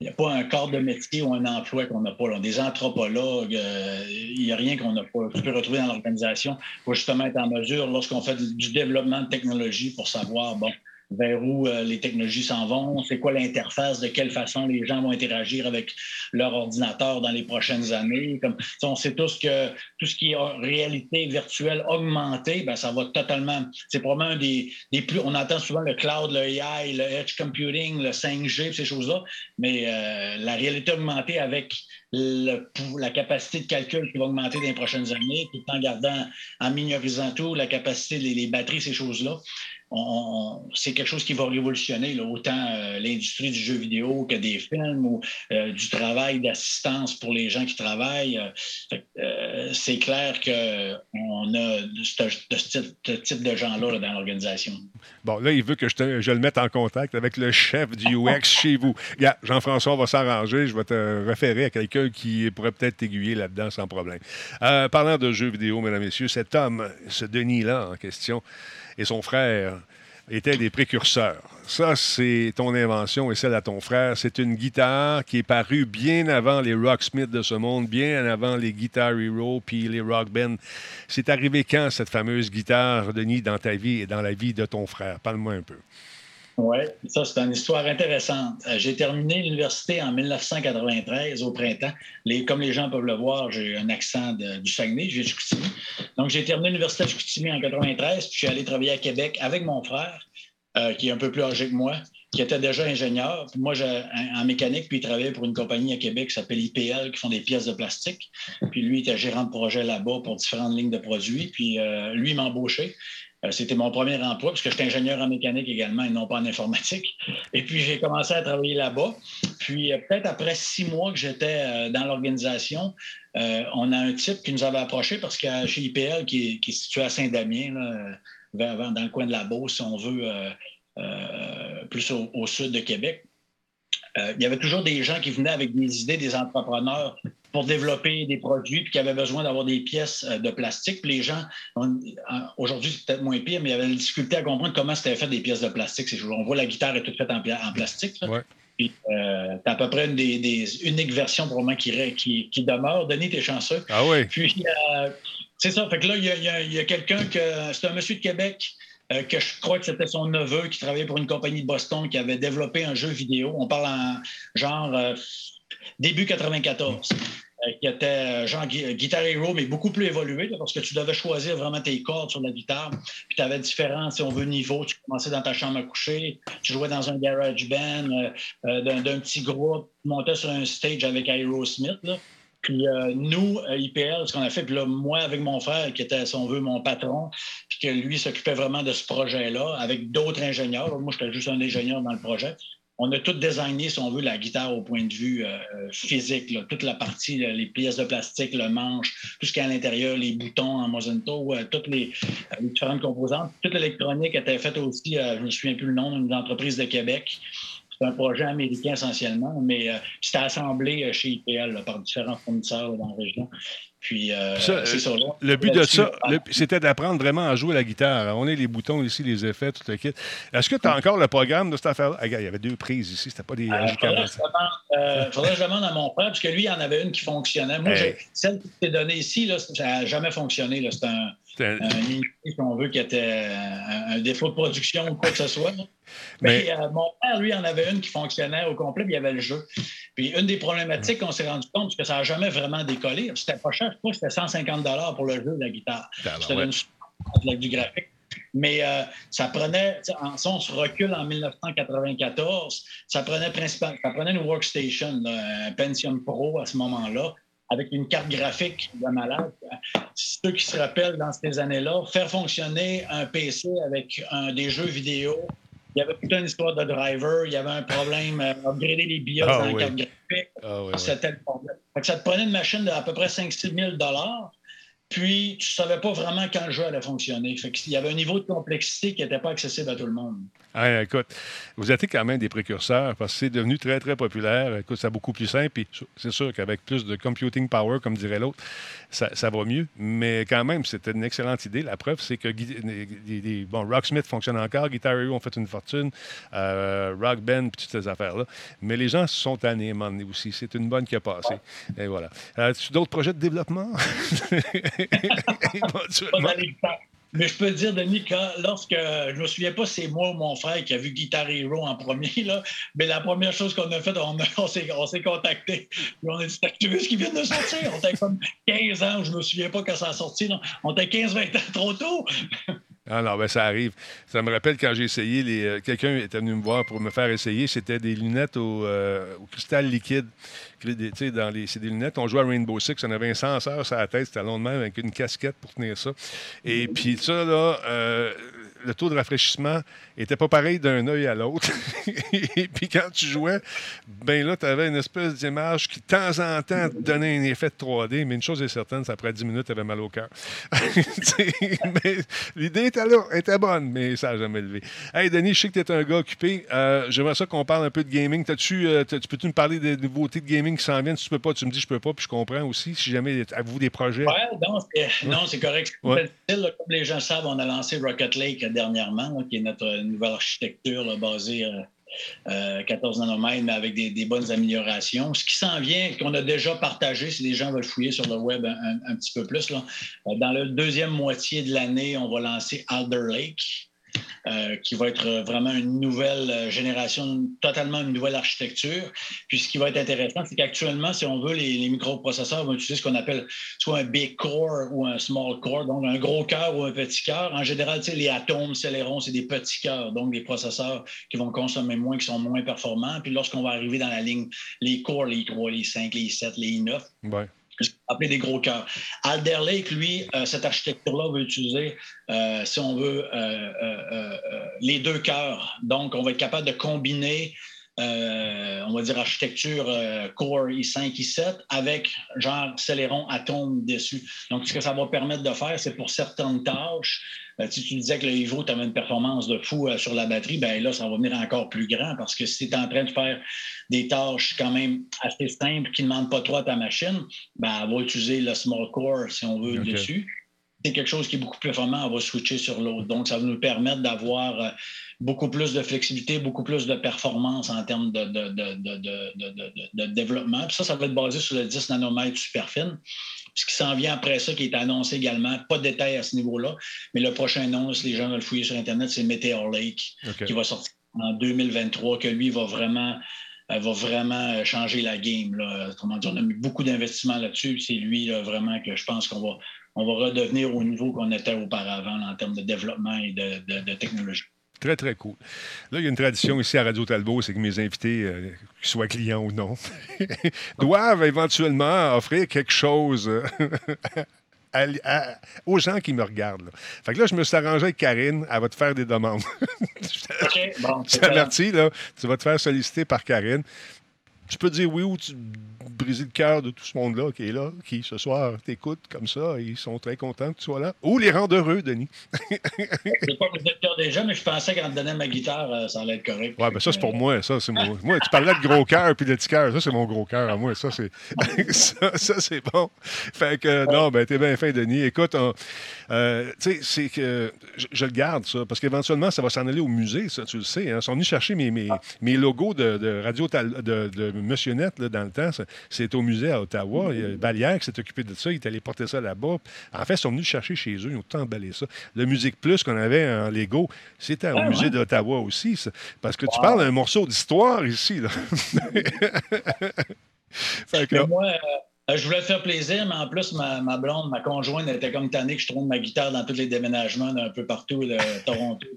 il n'y a pas un corps de métier ou un emploi qu'on n'a pas. Là. Des anthropologues, euh, il n'y a rien qu'on n'a pas. Tu peux retrouver dans l'organisation pour justement être en mesure, lorsqu'on fait du développement de technologie, pour savoir, bon, vers où euh, les technologies s'en vont, c'est quoi l'interface, de quelle façon les gens vont interagir avec leur ordinateur dans les prochaines années? Comme, on sait tous que tout ce qui est réalité virtuelle augmentée, ben, ça va totalement. C'est probablement un des, des, plus. On entend souvent le cloud, le AI, le edge computing, le 5G, ces choses-là, mais euh, la réalité augmentée avec la capacité de calcul qui va augmenter dans les prochaines années, tout en gardant, en minorisant tout, la capacité, les batteries, ces choses-là c'est quelque chose qui va révolutionner autant euh, l'industrie du jeu vidéo que des films ou euh, du travail d'assistance pour les gens qui travaillent. Euh, c'est clair qu'on a ce, type de gens-là dans l'organisation. Bon, là, il veut que je, je, le mette en contact avec le chef du UX chez vous. Jean-François va s'arranger. Je vais te référer à quelqu'un qui pourrait peut-être t'aiguiller là-dedans sans problème. parlant de jeux vidéo, mesdames et messieurs, cet homme, ce Denis-là en question, et son frère étaient des précurseurs. Ça, c'est ton invention et celle à ton frère. C'est une guitare qui est parue bien avant les Rocksmith de ce monde, bien avant les Guitar Hero puis les Rock Band. C'est arrivé quand, cette fameuse guitare, Denis, dans ta vie et dans la vie de ton frère? Parle-moi un peu. Oui, ça, c'est une histoire intéressante. Euh, j'ai terminé l'université en 1993, au printemps. Les, comme les gens peuvent le voir, j'ai un accent du Saguenay, je viens de Donc, j'ai terminé l'université de Chicoutimi en 93, puis je suis allé travailler à Québec avec mon frère, euh, qui est un peu plus âgé que moi, qui était déjà ingénieur. Puis moi, en mécanique, puis il travaillait pour une compagnie à Québec qui s'appelle IPL, qui font des pièces de plastique. Puis lui, il était gérant de projet là-bas pour différentes lignes de produits. Puis euh, lui, il. Euh, c'était mon premier emploi, parce que j'étais ingénieur en mécanique également et non pas en informatique. Et puis, j'ai commencé à travailler là-bas. Puis, euh, peut-être après six mois que j'étais euh, dans l'organisation, on a un type qui nous avait approché parce que chez IPL, qui est, situé à Saint-Damien, dans le coin de la Beauce, si on veut, plus au, sud de Québec, il y avait toujours des gens qui venaient avec des idées, des entrepreneurs pour développer des produits, puis qui avaient besoin d'avoir des pièces euh, de plastique. Puis les gens, aujourd'hui, c'est peut-être moins pire, mais il y avait la difficulté à comprendre comment c'était fait des pièces de plastique. On voit la guitare est toute faite en, plastique. Puis, euh, à peu près une des, uniques versions pour moi qui, qui, qui demeure. Denis, t'es chanceux. Ah oui. Puis, euh, c'est ça. Fait que là, il y a, quelqu'un que. C'est un monsieur de Québec. Euh, que je crois que c'était son neveu qui travaillait pour une compagnie de Boston qui avait développé un jeu vidéo. On parle en genre début 94. Euh, qui était euh, genre Guitar Hero, mais beaucoup plus évolué, parce que tu devais choisir vraiment tes cordes sur la guitare. Puis tu avais différents, si on veut, niveaux. Tu commençais dans ta chambre à coucher, tu jouais dans un garage band, euh, d'un petit groupe, tu montais sur un stage avec Aerosmith. Là. Puis nous, IPL, ce qu'on a fait, puis là, moi, avec mon frère, qui était, si on veut, mon patron, que lui s'occupait vraiment de ce projet-là, avec d'autres ingénieurs. Moi, j'étais juste un ingénieur dans le projet on a tout designé, si on veut, la guitare au point de vue euh, physique. Toute la partie, les pièces de plastique, le manche, tout ce qui est à l'intérieur, les boutons en Mosento, euh, toutes les, différentes composantes. Toute l'électronique était faite aussi, euh, je ne me souviens plus le nom, d'une entreprise de Québec. C'est un projet américain essentiellement, mais c'était assemblé chez IPL par différents fournisseurs dans la région. Puis, euh, Ça, c'est ça. là. Le but de ça, ah, c'était d'apprendre vraiment à jouer la guitare. On a les boutons ici, les effets, tout le kit. Est-ce que tu as encore le programme de cette affaire-là? Ah, il y avait deux prises ici, c'était pas des Euh, faudrait, que RJ40. je demande, euh, faudrait que je demande à mon frère, parce que lui, il en avait une qui fonctionnait. Moi, Hey. celle qui t'est donnée ici, là, ça n'a jamais fonctionné. C'est un, un- unité, si on veut, qui était un, un défaut de production ou quoi que ce soit. Mais- Mais euh, mon père, lui, en avait une qui fonctionnait au complet, puis il y avait le jeu. Puis une des problématiques qu'on s'est rendu compte, c'est que ça n'a jamais vraiment décollé. C'était pas cher, je crois que c'était 150 pour le jeu de la guitare. Ah, ben C'était ouais. une avec du graphique. Mais euh, ça prenait, en, si on se recule en 1994, ça prenait principalement, ça prenait une workstation, là, un Pentium Pro à ce moment-là, avec une carte graphique de malade. Ceux qui se rappellent dans ces années-là, faire fonctionner un PC avec un- des jeux vidéo, il y avait toute une histoire de driver, il y avait un problème, euh, upgrader les BIOS Ah dans la carte graphique. Ah. C'était le problème. Ça te prenait une machine d'à peu près 5-6 000 puis tu savais pas vraiment quand le jeu allait fonctionner. Fait qu'il y avait un niveau de complexité qui n'était pas accessible à tout le monde. Ah, écoute, vous êtes quand même des précurseurs parce que c'est devenu très, très populaire. Écoute, c'est beaucoup plus simple. C'est sûr qu'avec plus de computing power, comme dirait l'autre, ça, va mieux. Mais quand même, c'était une excellente idée. La preuve, c'est que bon, Rocksmith fonctionne encore, Guitar Hero ont fait une fortune, euh, Rock Band, puis toutes ces affaires-là. Mais les gens se sont tannés aussi. C'est une bonne qui a passé. Et voilà. As-tu d'autres projets de développement? Mais je peux te dire, Denis, quand, lorsque je me souviens pas, c'est moi ou mon frère qui a vu Guitar Hero en premier, là, mais la première chose qu'on a faite, on, s'est, on s'est contacté. Puis on a dit Tu vu ce qui vient de sortir? On était comme 15 ans, je me souviens pas quand ça a sorti. non. On était 15-20 ans trop tôt. Ah non, ben ça arrive. Ça me rappelle quand j'ai essayé, les, euh, quelqu'un était venu me voir pour me faire essayer. C'était des lunettes au, euh, au cristal liquide. Des- dans les- C'est des lunettes. On jouait à Rainbow Six. On avait un senseur sur la tête. C'était long de même avec une casquette pour tenir ça. Et puis ça, là, euh, le taux de rafraîchissement était pas pareil d'un œil à l'autre. Et puis quand tu jouais, ben là, tu avais une espèce d'image qui, de temps en temps, te donnait un effet de 3D. Mais une chose est certaine, ça après 10 minutes, tu avais mal au cœur. L'idée était là, elle était bonne, mais ça n'a jamais levé. Hey, Denis, je sais que tu es un gars occupé. Euh, J'aimerais ça qu'on parle un peu de gaming. Euh, tu peux-tu me parler des nouveautés de gaming qui s'en viennent? Si tu peux pas, tu me dis je peux pas, puis je comprends aussi. Si jamais, avez-vous des projets? Ouais, non, c'est, non, c'est correct. Ouais. Comme les gens savent, on a lancé Rocket Lake euh, dernièrement, qui est notre euh, nouvelle architecture basée euh, euh, 14 nanomètres, mais avec des, bonnes améliorations. Ce qui s'en vient, qu'on a déjà partagé, si les gens veulent fouiller sur le web un, un- un petit peu plus, là, euh, dans la deuxième moitié de l'année, on va lancer Alder Lake. Euh, qui va être vraiment une nouvelle euh, génération, totalement une nouvelle architecture. Puis ce qui va être intéressant, c'est qu'actuellement, si on veut, les, microprocesseurs vont utiliser ce qu'on appelle soit un big core ou un small core, donc un gros cœur ou un petit cœur. En général, les atomes, Celeron, c'est des petits cœurs, donc des processeurs qui vont consommer moins, qui sont moins performants. Puis lorsqu'on va arriver dans la ligne, les cores, les 3, les 5, les 7, les 9, Ouais. Appelait des gros cœurs. Alder Lake, lui, euh, cette architecture-là va utiliser, euh, si on veut, euh, les deux cœurs. Donc, on va être capable de combiner, euh, on va dire, architecture euh, Core i5, i7 avec genre Celeron Atom dessus. Donc, ce que ça va permettre de faire, c'est pour certaines tâches. euh, si tu disais que le Evo, tu avais une performance de fou sur la batterie, ben là, ça va venir encore plus grand parce que si tu es en train de faire des tâches quand même assez simples qui ne demandent pas trop à ta machine, ben, elle va utiliser le small core, si on veut, dessus. C'est quelque chose qui est beaucoup plus performant, elle va switcher sur l'autre. Donc, ça va nous permettre d'avoir euh, beaucoup plus de flexibilité, beaucoup plus de performance en termes de, de, de, de, développement. Puis ça, ça va être basé sur le 10 nanomètres super fine. Ce qui s'en vient après ça, qui est annoncé également, pas de détails à ce niveau-là, mais le prochain annonce, les gens veulent fouiller sur Internet, c'est Meteor Lake qui va sortir en 2023, que lui va vraiment, euh, va vraiment euh, changer la game. Là. Autrement dit, on a mis beaucoup d'investissements là-dessus. C'est lui là, vraiment que je pense qu'on va, on va redevenir au niveau qu'on était auparavant en termes de développement et de, de- de technologie. Très, très cool. Là, il y a une tradition ici à Radio Talbot, c'est que mes invités, euh, qu'ils soient clients ou non, doivent éventuellement offrir quelque chose euh, à- à- aux gens qui me regardent. là. Fait que là, je me suis arrangé avec Karine, elle va te faire des demandes. OK, bon, Je t'avertis, là, tu vas te faire solliciter par Karine. Tu peux dire oui ou tu briser le cœur de tout ce monde-là qui est là, qui ce soir t'écoute comme ça, ils sont très contents que tu sois là. Ou les rendre heureux, Denis. je ne pas brisé le cœur déjà, mais je pensais qu'en te donnant ma guitare, euh, ça allait être correct. Ouais, mais ça, c'est pour moi. Ça, c'est moi. moi, tu parlais de gros cœur puis de petit cœur. Ça, c'est mon gros cœur à moi. Ça, c'est ça, c'est bon. Fait que, non, ben, t'es bien fin, Denis. Écoute, euh, tu sais, c'est que je, le garde, ça, parce qu'éventuellement, ça va s'en aller au musée, ça, tu le sais. Hein. Ils sont venus chercher mes, mes, mes logos de, radio de, de Monsieur Net là, dans le temps. C'est au musée à Ottawa. Il y a Balière qui s'est occupé de ça. Il est allé porter ça là-bas. En fait, ils sont venus chercher chez eux. Ils ont tout emballé ça. Le Musique Plus qu'on avait en Lego, c'était au musée d'Ottawa aussi. Parce que tu parles d'un morceau d'histoire ici. Là. moi, euh, je voulais faire plaisir, mais en plus, ma, blonde, ma conjointe, était comme tannée que je trouve ma guitare dans tous les déménagements d'un peu partout de Toronto.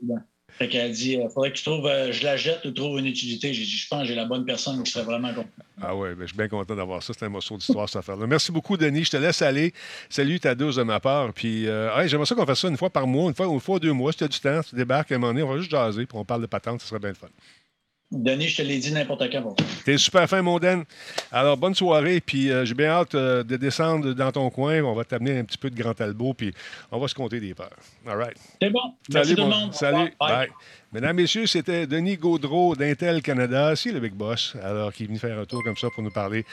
Qu'elle dit, il euh, faudrait que tu trouves, euh, je la jette ou trouve une utilité. J'ai dit, je pense que j'ai la bonne personne, je serais vraiment content. Ah oui, ben, je suis bien content d'avoir ça. C'est un morceau d'histoire, cette affaire-là. Merci beaucoup, Denis. Je te laisse aller. Salut ta dose de ma part. Puis, euh, j'aimerais ça qu'on fasse ça une fois par mois, une fois, une fois deux mois. Si tu as du temps, tu débarques à un moment donné, on va juste jaser, puis on parle de patente, ce serait bien le fun. Denis, je te l'ai dit n'importe quand. T'es super fin, mon Dan. Alors, bonne soirée. Puis, euh, j'ai bien hâte euh, de descendre dans ton coin. On va t'amener un petit peu de Grand Talbot. Puis, on va se compter des peurs. All right. C'est bon. Merci tout le monde. Salut. Bye. Mesdames, Messieurs, c'était Denis Gaudreau d'Intel Canada. C'est le Big Boss. Alors, qui est venu faire un tour comme ça pour nous parler.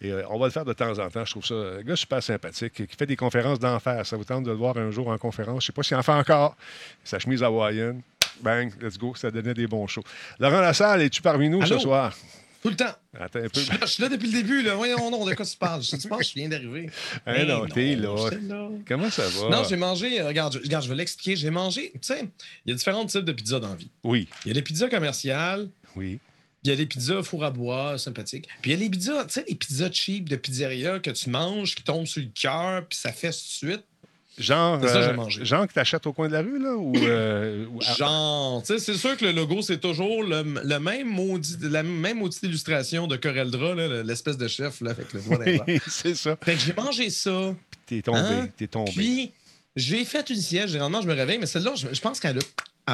Et euh, on va le faire de temps en temps. Je trouve ça un gars super sympathique qui fait des conférences d'enfer. Ça vous tente de le voir un jour en conférence? Je ne sais pas s'il en fait encore. Sa chemise hawaïenne. Bang, let's go, ça donnait des bons shows. Laurent Lassalle, es-tu parmi nous ce soir? Tout le temps. Attends un peu. Je, suis là depuis le début. Là. Voyons, non, de quoi tu parles? Je, tu penses que je viens d'arriver? Ah non, t'es là. Comment ça va? Non, j'ai mangé. Euh, regarde, je, regarde, je vais l'expliquer. J'ai mangé. Tu sais, il y a différents types de pizzas dans la vie. Oui. Il y a les pizzas commerciales. Oui. Il y a les pizzas four à bois, sympathiques. Puis il y a les pizzas, tu sais, les pizzas cheap de pizzeria que tu manges, qui tombent sur le cœur, puis ça fait tout de suite. Genre, euh, genre que tu achètes au coin de la rue, là? Ou, euh, Genre, tu sais, c'est sûr que le logo, c'est toujours le, même maudit, la même maudite illustration de Coreldra, l'espèce de chef là, avec le doigt c'est ça. Fait que j'ai mangé ça. Puis t'es tombé, hein? t'es tombé. Puis j'ai fait une sieste. Généralement, je me réveille, mais celle-là, je, pense qu'elle a,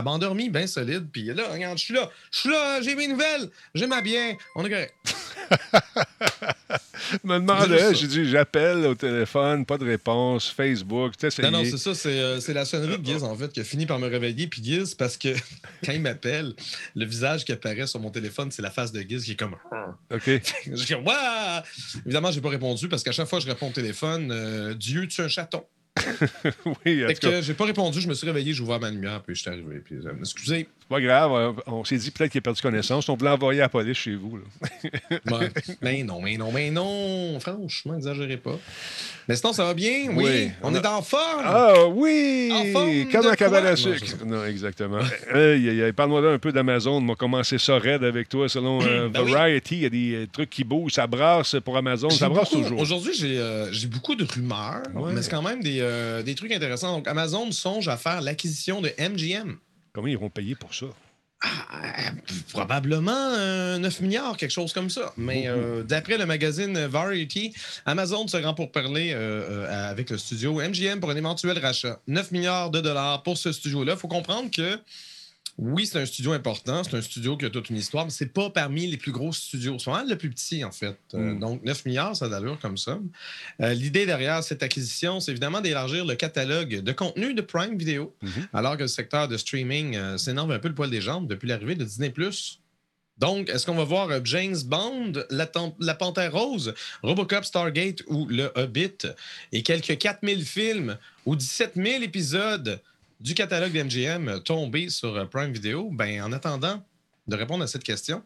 endormi bien solide. Puis là, regarde, je suis là, je suis là, j'ai mes nouvelles, j'ai ma bien, on est correct. me demandais, j'ai dit, j'appelle au téléphone, pas de réponse, Facebook, tu sais, Non, non, c'est ça, euh, c'est la sonnerie de Giz, en fait, qui a fini par me réveiller. Puis Giz, parce que quand il m'appelle, le visage qui apparaît sur mon téléphone, c'est la face de Giz qui est comme. OK. je dis, Waouh! Évidemment, j'ai pas répondu parce qu'à chaque fois que je réponds au téléphone, euh, Dieu, tu es un chaton. oui, Fait que j'ai pas répondu, je me suis réveillé, j'ai ouvert ma lumière, puis je suis arrivé. Puis, euh, excusez. C'est pas grave, on s'est dit peut-être qu'il a perdu connaissance. On voulait envoyer la police chez vous. mais non, mais non, mais non. Franchement, exagérez pas. Mais sinon, ça va bien? Oui. On, est en forme? Ah oui! En forme Comme un cabane à sucre. Non, exactement. Parle-moi un peu d'Amazon. On va commencer ça raide avec toi. Selon euh, ben Variety, il y a des euh, trucs qui bougent. Ça brasse pour Amazon. Ça brasse toujours. Aujourd'hui, j'ai j'ai beaucoup de rumeurs, mais c'est quand même des, des trucs intéressants. Donc, Amazon songe à faire l'acquisition de MGM. Comment ils vont payer pour ça? Ah, probablement 9 euh, milliards, quelque chose comme ça. Mais euh, d'après le magazine Variety, Amazon se rend pour parler euh, avec le studio MGM pour un éventuel rachat. 9 milliards de dollars pour ce studio-là. Il faut comprendre que oui, c'est un studio important, c'est un studio qui a toute une histoire, mais c'est pas parmi les plus gros studios. C'est vraiment le plus petit, en fait. Euh, hmm. donc, 9 milliards, ça d'allure comme ça. Euh, l'idée derrière cette acquisition, c'est évidemment d'élargir le catalogue de contenu de Prime Video, mhm. alors que le secteur de streaming euh, s'énerve un peu le poil des jambes depuis l'arrivée de Disney+. Donc, est-ce qu'on va voir James Bond, la, la, Panthère Rose, Robocop Stargate ou Le Hobbit? Et quelques 4000 films ou 17 000 épisodes du catalogue d'MGM tombé sur euh, Prime Video, ben, en attendant de répondre à cette question,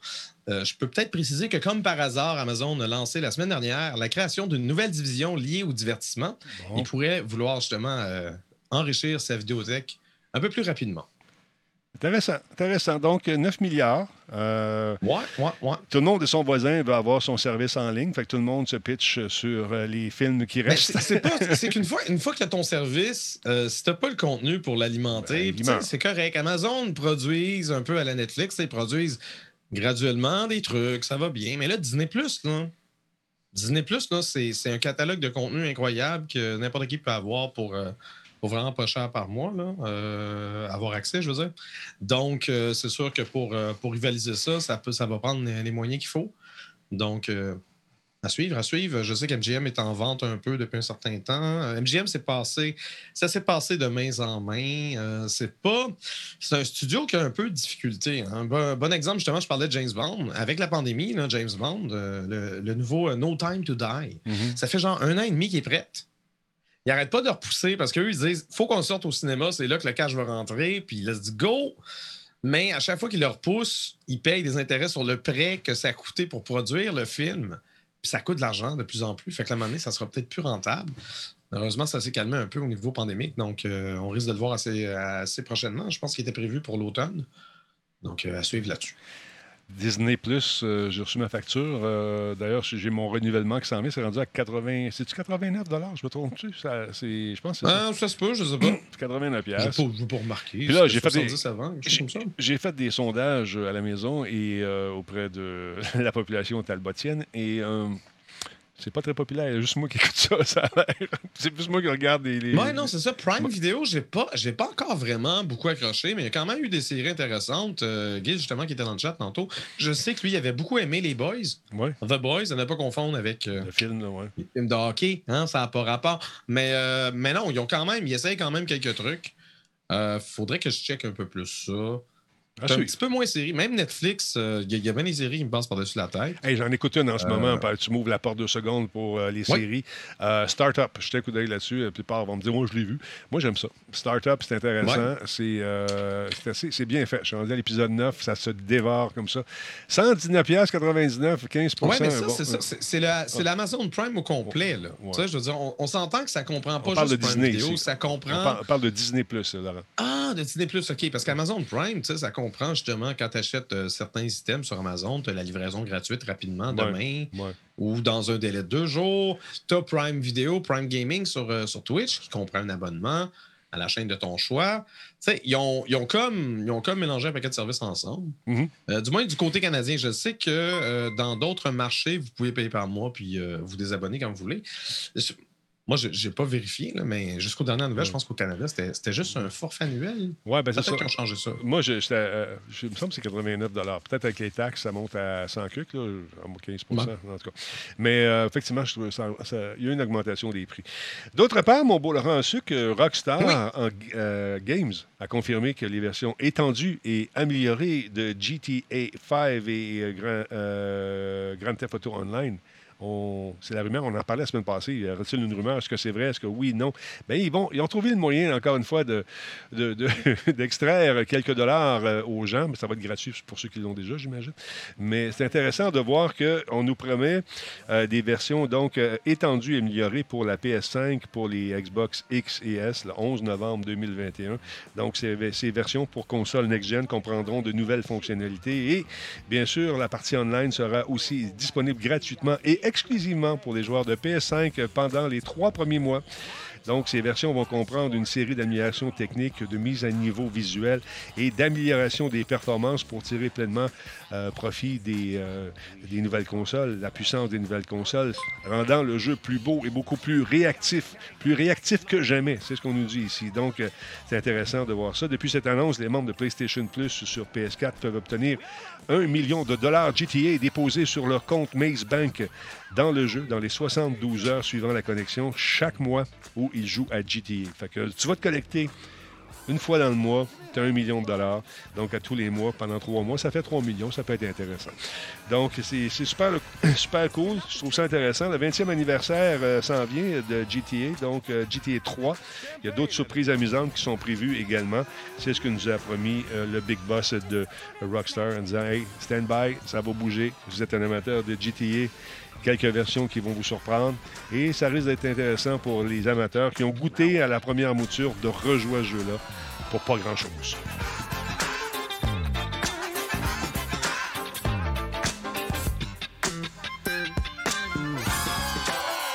euh, je peux peut-être préciser que, comme par hasard, Amazon a lancé la semaine dernière la création d'une nouvelle division liée au divertissement. Il pourrait vouloir justement euh, enrichir sa vidéothèque un peu plus rapidement. Intéressant, intéressant. Donc, 9 milliards. Euh, ouais, ouais, ouais. Tout le monde et son voisin veut avoir son service en ligne. Fait que tout le monde se pitch sur euh, les films qui restent. C'est qu'une fois, une fois que tu as ton service, euh, si tu pas le contenu pour l'alimenter, ben, c'est correct. Amazon produise un peu à la Netflix, ils produisent graduellement des trucs, ça va bien. Mais là, Disney Plus, là. Disney Plus, c'est un catalogue de contenu incroyable que n'importe qui peut avoir pour pour vraiment pas cher par mois, là, euh, avoir accès, je veux dire. Donc, euh, c'est sûr que pour, euh, pour rivaliser ça, ça, peut, ça va prendre les moyens qu'il faut. Donc, à suivre, à suivre. Je sais qu'MGM est en vente un peu depuis un certain temps. MGM s'est passé, ça s'est passé de main en main. C'est pas, c'est un studio qui a un peu de difficulté. hein. Un bon, bon exemple, justement, je parlais de James Bond. Avec la pandémie, là, James Bond, le, le nouveau No Time to Die, Mhm. ça fait genre un an et demi qu'il est prêt. Ils n'arrêtent pas de repousser parce qu'eux, ils disent faut qu'on sorte au cinéma, c'est là que le cash va rentrer. Puis dit go. Mais à chaque fois qu'ils le repoussent, ils payent des intérêts sur le prêt que ça a coûté pour produire le film. Puis ça coûte de l'argent de plus en plus. Fait que la monnaie, ça sera peut-être plus rentable. Heureusement, ça s'est calmé un peu au niveau pandémique. Donc, euh, on risque de le voir assez, assez prochainement. Je pense qu'il était prévu pour l'automne. Donc, euh, à suivre là-dessus. Disney Plus, euh, j'ai reçu ma facture. Euh, D'ailleurs, j'ai mon renouvellement qui s'en vient. C'est rendu à 80. C'est-tu 89 Je me trompe-tu? Je pense que ça. Ah, ça se peut, je sais pas. C'est 89 Je ne veux pas remarquer. Puis là, j'ai fait des- 70 avant, quelque chose comme ça. J'ai fait des sondages à la maison et euh, auprès de la population talbotienne et c'est pas très populaire. Il y a juste moi qui écoute ça, ça a l'air. C'est plus moi qui regarde les. les- Ouais, non, c'est ça. Prime Video, j'ai pas, j'ai pas encore vraiment beaucoup accroché, mais il y a quand même eu des séries intéressantes. Euh, Guy, justement, qui était dans le chat tantôt, je sais que lui, il avait beaucoup aimé les Boys. Ouais, The Boys, à ne pas confondre avec euh, le film, là, ouais. les films de hockey, hein, ça n'a pas rapport. Mais, euh, mais non, ils ont quand même, ils essayent quand même quelques trucs. Euh, faudrait que je check un peu plus ça. Ah, C'est un c'est- petit peu moins série. Même Netflix, euh, il y, a- il y a bien des séries qui me passent par-dessus la tête. Hey, J'en écoute une en ce Euh, moment. Tu m'ouvres la porte deux secondes pour euh, les Ouais. séries. Startup, je un coup d'œil là-dessus. La plupart vont me dire, moi, je l'ai vu. Moi, j'aime ça. Startup, c'est intéressant. C'est euh, c'est bien fait. Je suis rendu à l'épisode 9. Ça se dévore comme ça. 119,99 15 Oui, mais ça, bon, c'est ça. euh, C'est- C'est la- l'Amazon Prime au complet. Là. Ouais. Sais, je veux dire, on, on s'entend que ça comprend pas On parle juste de Disney Video, ici. ça On comprend. parle, on parle de Disney, Laurent. Ah, de Disney Plus, OK. Parce qu'Amazon Prime, ça comprend justement quand tu achètes euh, certains items sur Amazon, tu as la livraison gratuite rapidement demain Ouais. ou dans un délai de deux jours. Tu as Prime Video, Prime Gaming sur, euh, sur Twitch qui comprend un abonnement à la chaîne de ton choix. Tu sais, ils ont, ils, ont comme, ils ont comme mélangé un paquet de services ensemble. Mhm. Euh, du moins, du côté canadien, je sais que euh, dans d'autres marchés, vous pouvez payer par mois puis euh, vous désabonner quand vous voulez. Moi, je n'ai pas vérifié, là, mais jusqu'aux dernières nouvelles, Ouais. je pense qu'au Canada, c'était juste un forfait annuel. Ouais, ben c'est ça. Peut-être qu'ils ont changé ça. Moi, je, euh, je- me semble que c'est 89 Peut-être avec les taxes, ça monte à 100 cucs, là, à 15 Ouais. en tout cas. Mais euh, effectivement, je trouve ça, il y a une augmentation des prix. D'autre part, mon beau Laurent Suc, euh, Rockstar Oui. en, euh, Games a confirmé que les versions étendues et améliorées de GTA 5 et Grand, Grand Theft Auto Online c'est la rumeur, on en parlait la semaine passée. Y aurait-il une rumeur? Est-ce que c'est vrai? Est-ce que oui, non? Bien, ils, vont, ils ont trouvé le moyen, encore une fois, de, de- de- d'extraire quelques dollars euh, aux gens. Mais ça va être gratuit pour ceux qui l'ont déjà, j'imagine. Mais c'est intéressant de voir qu'on nous promet euh, des versions donc euh, étendues et améliorées pour la PS5, pour les Xbox X et S, le 11 novembre 2021. Donc, ces, ces versions pour console next-gen comprendront de nouvelles fonctionnalités et, bien sûr, la partie online sera aussi disponible gratuitement et exclusivement pour les joueurs de PS5 pendant les trois premiers mois. Donc, ces versions vont comprendre une série d'améliorations techniques, de mise à niveau visuel et d'amélioration des performances pour tirer pleinement euh, profit des, euh, des nouvelles consoles, la puissance des nouvelles consoles, rendant le jeu plus beau et beaucoup plus réactif, plus réactif que jamais. C'est ce qu'on nous dit ici. Donc, euh, c'est intéressant de voir ça. Depuis cette annonce, les membres de PlayStation Plus sur PS4 peuvent obtenir un million de dollars GTA déposés sur leur compte Maze Bank dans le jeu, dans les 72 heures suivant la connexion, chaque mois où ils jouent à GTA. Fait que tu vas te collecter une fois dans le mois, tu as un million de dollars. Donc, à tous les mois, pendant trois mois, ça fait 3 millions. Ça peut être intéressant. Donc, c'est super cool. Je trouve ça intéressant. Le 20e anniversaire euh, s'en vient de GTA, donc euh, GTA 3. Il y a d'autres surprises amusantes qui sont prévues également. C'est ce que nous a promis euh, le big boss de Rockstar en disant Hey, stand by, ça va bouger. Vous êtes un amateur de GTA quelques versions qui vont vous surprendre. Et ça risque d'être intéressant pour les amateurs qui ont goûté à la première mouture de rejouer à ce jeu-là pour pas grand-chose.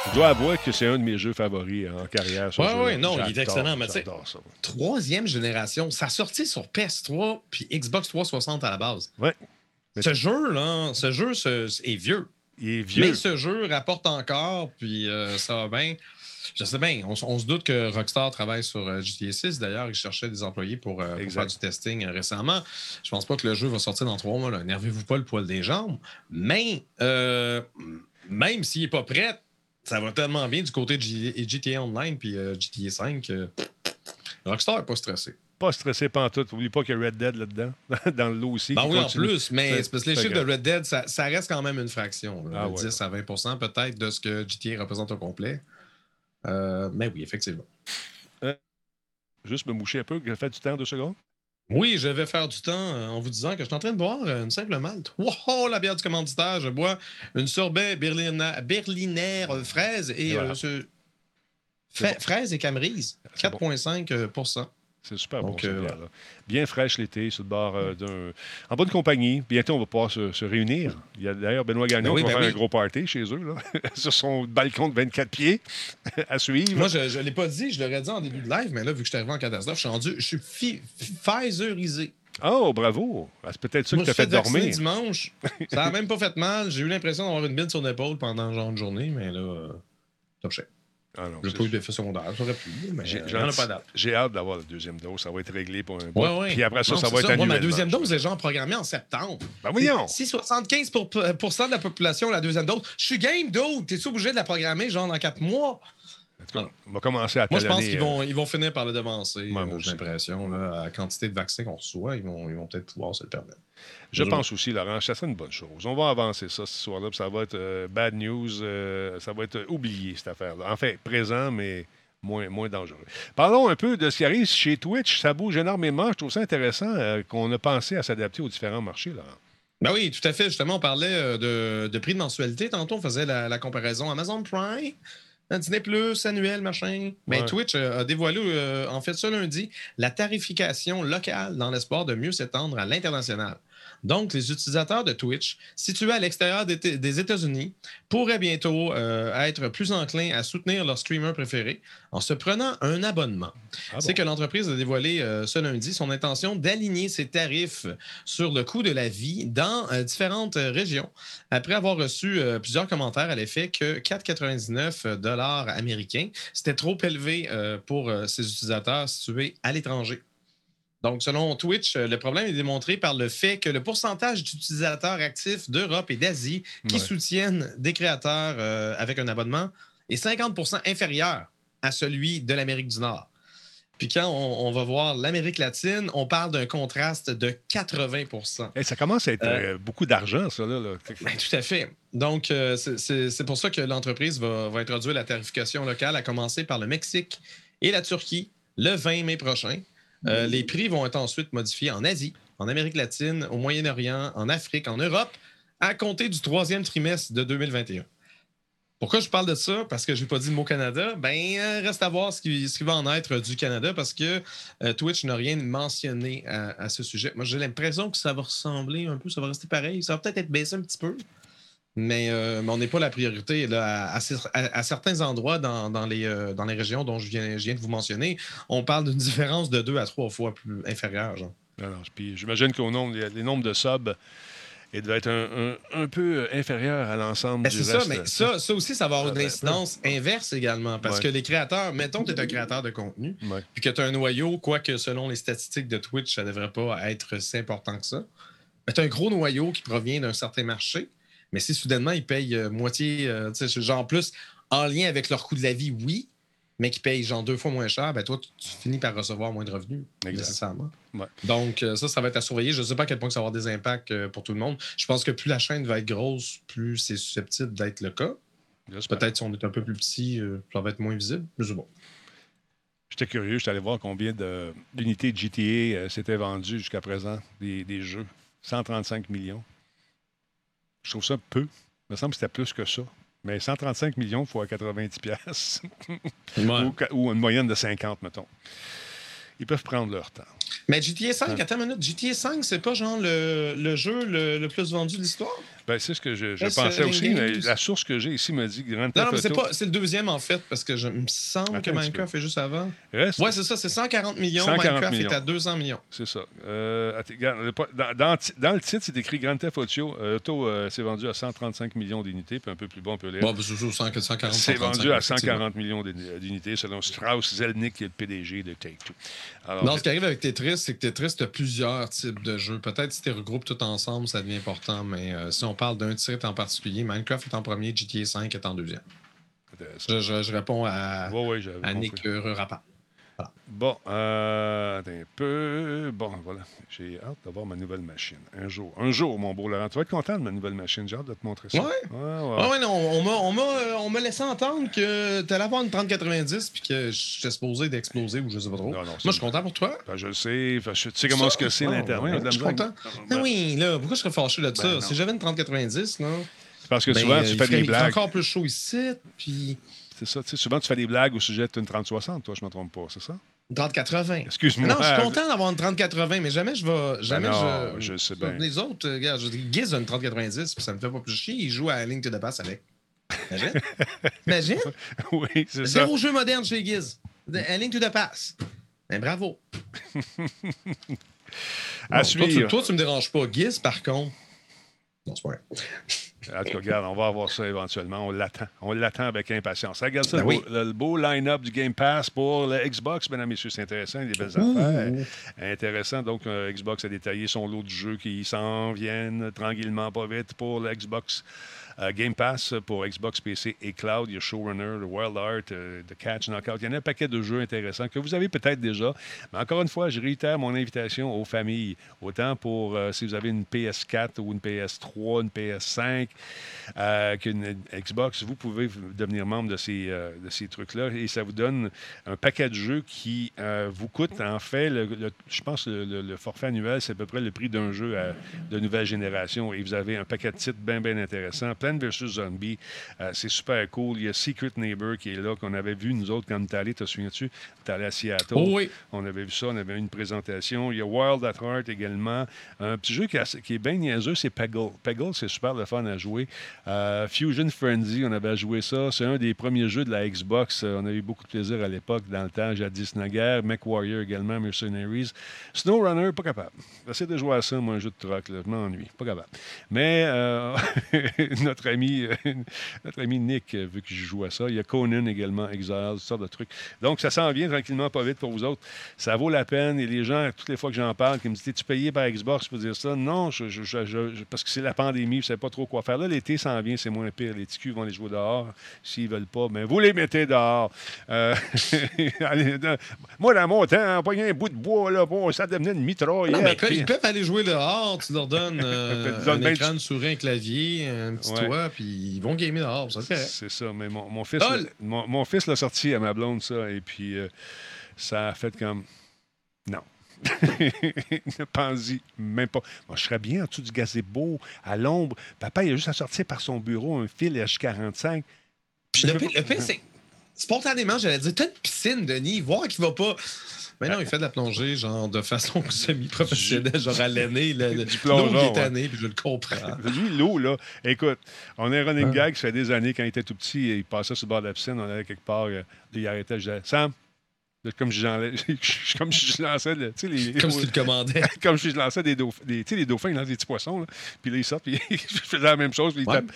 Je dois avouer que c'est un de mes jeux favoris en carrière. jeu-là. ouais, non, il est excellent, mais tu. Troisième génération, ça sortit sur PS3 puis Xbox 360 à la base. Mais Ce jeu-là, ce jeu ce- est vieux. Il est vieux. Mais ce jeu rapporte encore, puis euh, ça va bien. Je sais bien, on, on se doute que Rockstar travaille sur euh, GTA 6. D'ailleurs, ils cherchaient des employés pour, euh, pour faire du testing euh, récemment. Je pense pas que le jeu va sortir dans trois mois. là. Énervez-vous pas le poil des jambes. Mais même s'il est pas prêt, ça va tellement bien du côté de G- GTA Online puis GTA 5. euh, Rockstar n'est pas stressé. Pas stressé pantoute. Oublie pas qu'il y a Red Dead là-dedans, dans le lot aussi. Ben oui, en plus, mais C'est- parce que les chiffres de Red Dead, ça, ça reste quand même une fraction. là, Ah de ouais. 10 à 20% peut-être de ce que GTA représente au complet. Euh, mais oui, effectivement. Juste me moucher un peu, fait du temps, deux secondes. Oui, je vais faire du temps euh, en vous disant que je suis en train de boire euh, une simple malte. Wow, la bière du commanditaire. Je bois une sorbet berlina- berliner euh, fraise et, Et voilà. euh, ce- C'est Fa- bon. fraise et camerise. C'est bon. 4,5 euh, C'est super bon, Donc, euh, bière-là. Bien fraîche l'été, sur le bord euh, d'un. En bonne compagnie. Bientôt, on va pouvoir se, se réunir. Il y a d'ailleurs Benoît Gagnon Ben oui, qui va ben faire un gros party chez eux, là, sur son balcon de 24 pieds à suivre. Moi, je ne l'ai pas dit, je l'aurais dit en début de live, mais là, vu que je suis arrivé en catastrophe, je suis rendu, je suis fi- Pfizerisé. Oh, bravo! Ah, C'est peut-être ça qui t'a fait dormir. dimanche. Ça a même pas fait mal. J'ai eu l'impression d'avoir une bine sur l'épaule pendant genre une journée, mais là, euh, top shape. Ah non, J'ai c'est- pas eu d'effet secondaire, ça aurait pu, J'ai hâte d'avoir la deuxième dose. Ça va être réglé pour un bout. Ouais, ouais. Puis après ça, Non, ça va être Moi, ma deuxième dose est genre programmée en septembre. Ben voyons! Si 75 pour- pour de la population a la deuxième dose, je suis game d'autre. T'es-tu obligé de la programmer genre dans quatre mois? Cas, on va commencer à Moi, je pense qu'ils euh, vont, ils vont finir par le devancer. Ouais, moi euh. J'ai l'impression. À la quantité de vaccins qu'on reçoit, ils vont, ils vont peut-être pouvoir se le permettre. Je pense aussi, Laurent, ça serait une bonne chose. On va avancer ça ce soir-là, puis ça va être euh, bad news, euh, ça va être oublié, cette affaire-là. En fait, présent, mais moins, moins dangereux. Parlons un peu de ce qui arrive chez Twitch. Ça bouge énormément. Je trouve ça intéressant euh, qu'on a pensé à s'adapter aux différents marchés, Laurent. Ben oui, tout à fait. Justement, on parlait euh, de, de prix de mensualité. Tantôt, on faisait la, la comparaison Amazon Prime, Disney Plus, annuel, machin. Mais Ouais. Twitch euh, a dévoilé, euh, en fait, ce lundi, la tarification locale dans l'espoir de mieux s'étendre à l'international. Donc, les utilisateurs de Twitch situés à l'extérieur des, États-Unis pourraient bientôt euh, être plus enclins à soutenir leur streamer préféré en se prenant un abonnement. Ah C'est que l'entreprise a dévoilé euh, ce lundi son intention d'aligner ses tarifs sur le coût de la vie dans euh, différentes régions, après avoir reçu plusieurs commentaires à l'effet que 4,99 dollars américains, c'était trop élevé pour ces utilisateurs situés à l'étranger. Donc, selon Twitch, euh, le problème est démontré par le fait que le pourcentage d'utilisateurs actifs d'Europe et d'Asie qui Ouais. soutiennent des créateurs euh, avec un abonnement est 50% inférieur à celui de l'Amérique du Nord. Puis quand on, on va voir l'Amérique latine, on parle d'un contraste de 80 Hey, ça commence à être Euh, beaucoup d'argent, ça. Là, là. Ben, tout à fait. Donc, euh, c'est- pour ça que l'entreprise va, va introduire la tarification locale, à commencer par le Mexique et la Turquie le 20 mai prochain. Euh, les prix vont être ensuite modifiés en Asie, en Amérique latine, au Moyen-Orient, en Afrique, en Europe, à compter du troisième trimestre de 2021. Pourquoi je parle de ça? Parce que je n'ai pas dit le mot Canada. Ben, euh, reste à voir ce qui, ce qui va en être du Canada parce que euh, Twitch n'a rien mentionné à, à ce sujet. Moi, j'ai l'impression que ça va ressembler un peu, ça va rester pareil. Ça va peut-être être baissé un petit peu, mais, euh, mais on n'est pas la priorité. Là, à, à cer- à- à certains endroits dans, dans les, euh, dans les régions dont je viens, je viens de vous mentionner, on parle d'une différence de deux à trois fois plus inférieure. Genre. Non, puis j'imagine qu'au nombre, les nombres de subs, il devait être un, un- un peu inférieur à l'ensemble Ben, du c'est ça, mais ça, ça aussi, ça va avoir une incidence inverse également. Parce Ouais. que les créateurs, mettons que tu es un créateur de contenu, Ouais. puis que tu as un noyau, quoique selon les statistiques de Twitch, ça ne devrait pas être si important que ça. Mais tu as un gros noyau qui provient d'un certain marché, mais si soudainement ils payent euh, moitié, euh, genre plus en lien avec leur coût de la vie, oui, mais qui payent genre deux fois moins cher, ben toi, tu, tu finis par recevoir moins de revenus, nécessairement. Ouais. Donc, euh, ça, ça va être à surveiller. Je ne sais pas à quel point ça va avoir des impacts euh, pour tout le monde. Je pense que plus la chaîne va être grosse, plus c'est susceptible d'être le cas. Peut-être si on est un peu plus petit, ça va être moins visible. Mais c'est bon. J'étais curieux, j'étais allé voir combien de- d'unités de GTA euh, s'étaient vendues jusqu'à présent, des, des jeux. 135 millions. Je trouve ça peu. Il me semble que c'était plus que ça. Mais 135 millions fois 90 pièces ou, ou une moyenne de 50, mettons. Ils peuvent prendre leur temps. Mais GTA 5, Ouais. attends une minute. GTA 5, c'est pas genre le, le jeu le, le plus vendu de l'histoire? Ben, c'est ce que je, je pensais aussi, mais la source que j'ai ici me dit Grand Non, Theft non, mais c'est, Auto. pas, c'est le deuxième, en fait, parce que je me semble Attends que Minecraft est juste avant. Reste- Ouais, c'est ça, c'est 140 millions. 140 Minecraft millions. est à 200 millions. C'est ça. Euh, dans, dans- dans le titre, c'est écrit Grand Theft Auto. Euh, Auto euh, c'est vendu à 135 millions d'unités, puis un peu plus bas, on peut lire. Bon, ben, c'est sûr, 100 140 c'est 135, vendu à effectivement. 140 millions d'uni- d'unités, selon Strauss Zelnick, qui est le PDG de Take-Two. Non, ce qui arrive avec Tetris, c'est que Tetris, tu as plusieurs types de jeux. Peut-être si tu les regroupes tout ensemble, ça devient important, mais euh, si on parle d'un titre en particulier, Minecraft est en premier, GTA 5 est en deuxième. Je, je- je réponds à, Ouais, ouais, j'avais à. Nick Rurapa. Bon, euh, attends un peu. Bon, voilà. J'ai hâte d'avoir ma nouvelle machine. Un jour. Un jour, mon beau Laurent. Tu vas être content de ma nouvelle machine. J'ai hâte de te montrer ça. Ouais. Ouais, ouais. Ah ouais, non, on m'a, on m'a, euh, on m'a laissé entendre que tu allais avoir une 3090 puis que j'étais supposé d'exploser ou je sais pas trop. Non, non, Moi, je suis content pour toi. Ben, je le sais. Je- tu sais comment ce que c'est l'Internet. je suis content. Ben, oui, là, pourquoi je serais fâché de ça? Ben non. si j'avais une 3090, là. C'est parce que ben, souvent, tu fais des blagues. encore plus chaud ici, puis C'est ça. tu sais, souvent, tu fais des blagues au sujet d'une 3060. Toi, je ne me trompe pas. C'est ça? Une 3080. Excuse-moi. Non, je suis content d'avoir une 3080, mais jamais je vais. Jamais non, je. je sais bien. Les autres, euh, regarde, je dis, Giz a une 3090, puis ça me fait pas plus chier. Il joue à Link to the Past avec. Imagine. Imagine. oui, c'est ça. Zéro jeu moderne chez Giz. Link to the Past. Ben, bravo. À Bon, toi, suivre. tu, toi, tu me déranges pas. Giz, par contre. Non, c'est pas vrai. En tout cas, regarde, on va avoir ça éventuellement. On l'attend. On l'attend avec impatience. Regarde ça, Ben le, oui. beau, le- le beau line-up du Game Pass pour le Xbox, mesdames et messieurs. C'est intéressant, des belles affaires. Intéressant. Donc, euh, Xbox a détaillé son lot de jeux qui s'en viennent tranquillement, pas vite, pour le Xbox. Euh, Game Pass pour Xbox, PC et Cloud. Il Showrunner, le Wild Art, euh, The Catch, Knockout. Il y en a un paquet de jeux intéressants que vous avez peut-être déjà. Mais encore une fois, je réitère mon invitation aux familles. Autant pour euh, si vous avez une PS4 ou une PS3, une PS5, euh, qu'une Xbox, vous pouvez devenir membre de ces, ces trucs-là et ça vous donne un paquet de jeux qui vous coûte, en fait, je pense le, forfait annuel, c'est à peu près le prix d'un jeu de nouvelle génération et vous avez un paquet de titres bien, bien intéressants. Plants vs. Zombie, euh, c'est super cool. Il y a Secret Neighbor qui est là, qu'on avait vu, nous autres, quand allés, te souviens-tu? Tu allé à Seattle. Oh oui. On avait vu ça, on avait eu une présentation. Il y a Wild at Heart également. Un petit jeu qui, a- qui est bien niaiseux, c'est Peggle. Peggle, c'est super le fun à jouer. Euh, Fusion Frenzy, on avait joué ça. C'est un des premiers jeux de la Xbox. Euh, On a eu beaucoup de plaisir à l'époque, dans le temps, jadis naguère. MechWarrior également, Mercenaries. SnowRunner, pas capable. J'essaie de jouer à ça, moi, un jeu de troc, là. je m'ennuie. Pas capable. Mais euh, notre, ami, euh, notre ami Nick euh, veut que je joue à ça. Il y a Conan également, Exile, toutes sortes de trucs. Donc, ça s'en vient tranquillement, pas vite pour vous autres. Ça vaut la peine. Et les gens, toutes les fois que j'en parle, qui me disent T'es-tu payé par Xbox pour dire ça? Non, je- je- je- je- parce que c'est la pandémie, je ne sais pas trop quoi faire. Là, l'été s'en vient, c'est moins pire. Les TQ vont les jouer dehors. S'ils ne veulent pas, mais vous les mettez dehors. Euh, allez, dans- moi, dans mon temps, on un bout de bois, là, bon, ça devenait une mitraillette. Non, mais ils peuvent- aller jouer dehors. Tu leur donnes euh, un écran, une souris, un clavier, un petit Ouais. Toit, puis ils vont gamer dehors. C'est ça, mais mon, mon fils, l'a- mon, mon fils l'a sorti à ma blonde, ça, et puis euh, ça a fait comme. Non. ne pense-y même pas. Moi, je serais bien en dessous du gazebo, à l'ombre. Papa, il a juste à sortir par son bureau un fil H45. Puis le pire, c'est. Spontanément, j'allais dire, t'as une piscine, Denis, voir qu'il va pas. Mais non, il fait de la plongée, genre, de façon semi-professionnelle, genre à l'année. L'eau, est tanné, puis je le comprends. Lui, l'eau, là, écoute, on a un running gag, ça fait des années, quand il était tout petit, il passait sur le bord de la piscine, on allait quelque part, euh, il arrêtait, je disais, Sam, comme je, comme je lançais, le- les, Comme si tu le commandais. comme si je lançais des dauphins, sais, les dauphins, ils lancent des petits poissons, là. puis là, ils sortent, puis je faisais la même chose, puis il, Ouais. tape-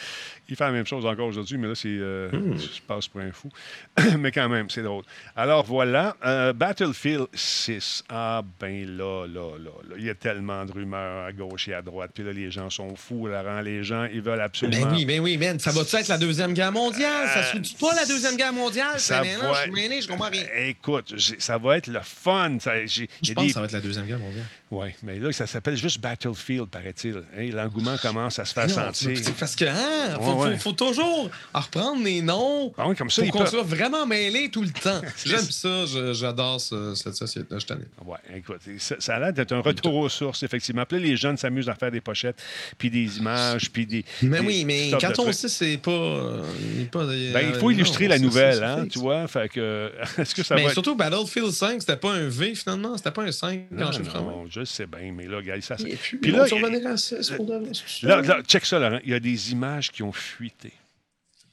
il fait la même chose encore aujourd'hui, mais là, c'est, euh, Hmm. je passe pour un fou. mais quand même, c'est drôle. Alors, voilà, euh, Battlefield 6. Ah, ben là, là, là, là, il y a tellement de rumeurs à gauche et à droite, puis là, les gens sont fous, là, rend les gens, ils veulent absolument... Ben oui, ben oui, man. Ça va-tu être la Deuxième Guerre mondiale? Ça se dit pas la Deuxième Guerre mondiale? Ça Ça, non, va- je suis mêlé, je comprends rien. Écoute, ça va être le fun. Ça, Je pense des- que ça va être la Deuxième Guerre mondiale. Oui, mais là, ça s'appelle juste Battlefield, paraît-il. Hey, L'engouement commence à se faire Non, sentir. c'est parce que, hein, faut, Ouais, ouais. faut- faut toujours reprendre les noms Ah oui, comme ça, pour qu'on soit vraiment mêlés tout le temps. J'aime ça. j'adore ce- cette société-là, je t'en ai. Ouais, écoute, ça, ça a l'air d'être un retour aux sources, effectivement. Puis là, les jeunes s'amusent à faire des pochettes, puis des images, puis des. Mais des- oui, mais quand on sait, c'est pas. euh, pas- Ben, il euh, faut illustrer non, la nouvelle, hein, tu vois. Fait que, est-ce que ça Mais va être- surtout, Battlefield 5, c'était pas un V finalement? C'était pas un 5 Non, en chiffre non, je sais bien, mais là, gars, ça... Puis, Puis là, il- revenir à 6 pour de vrai, c'est ça? Là, là, check ça, Laurent. Il y a des images qui ont fuité.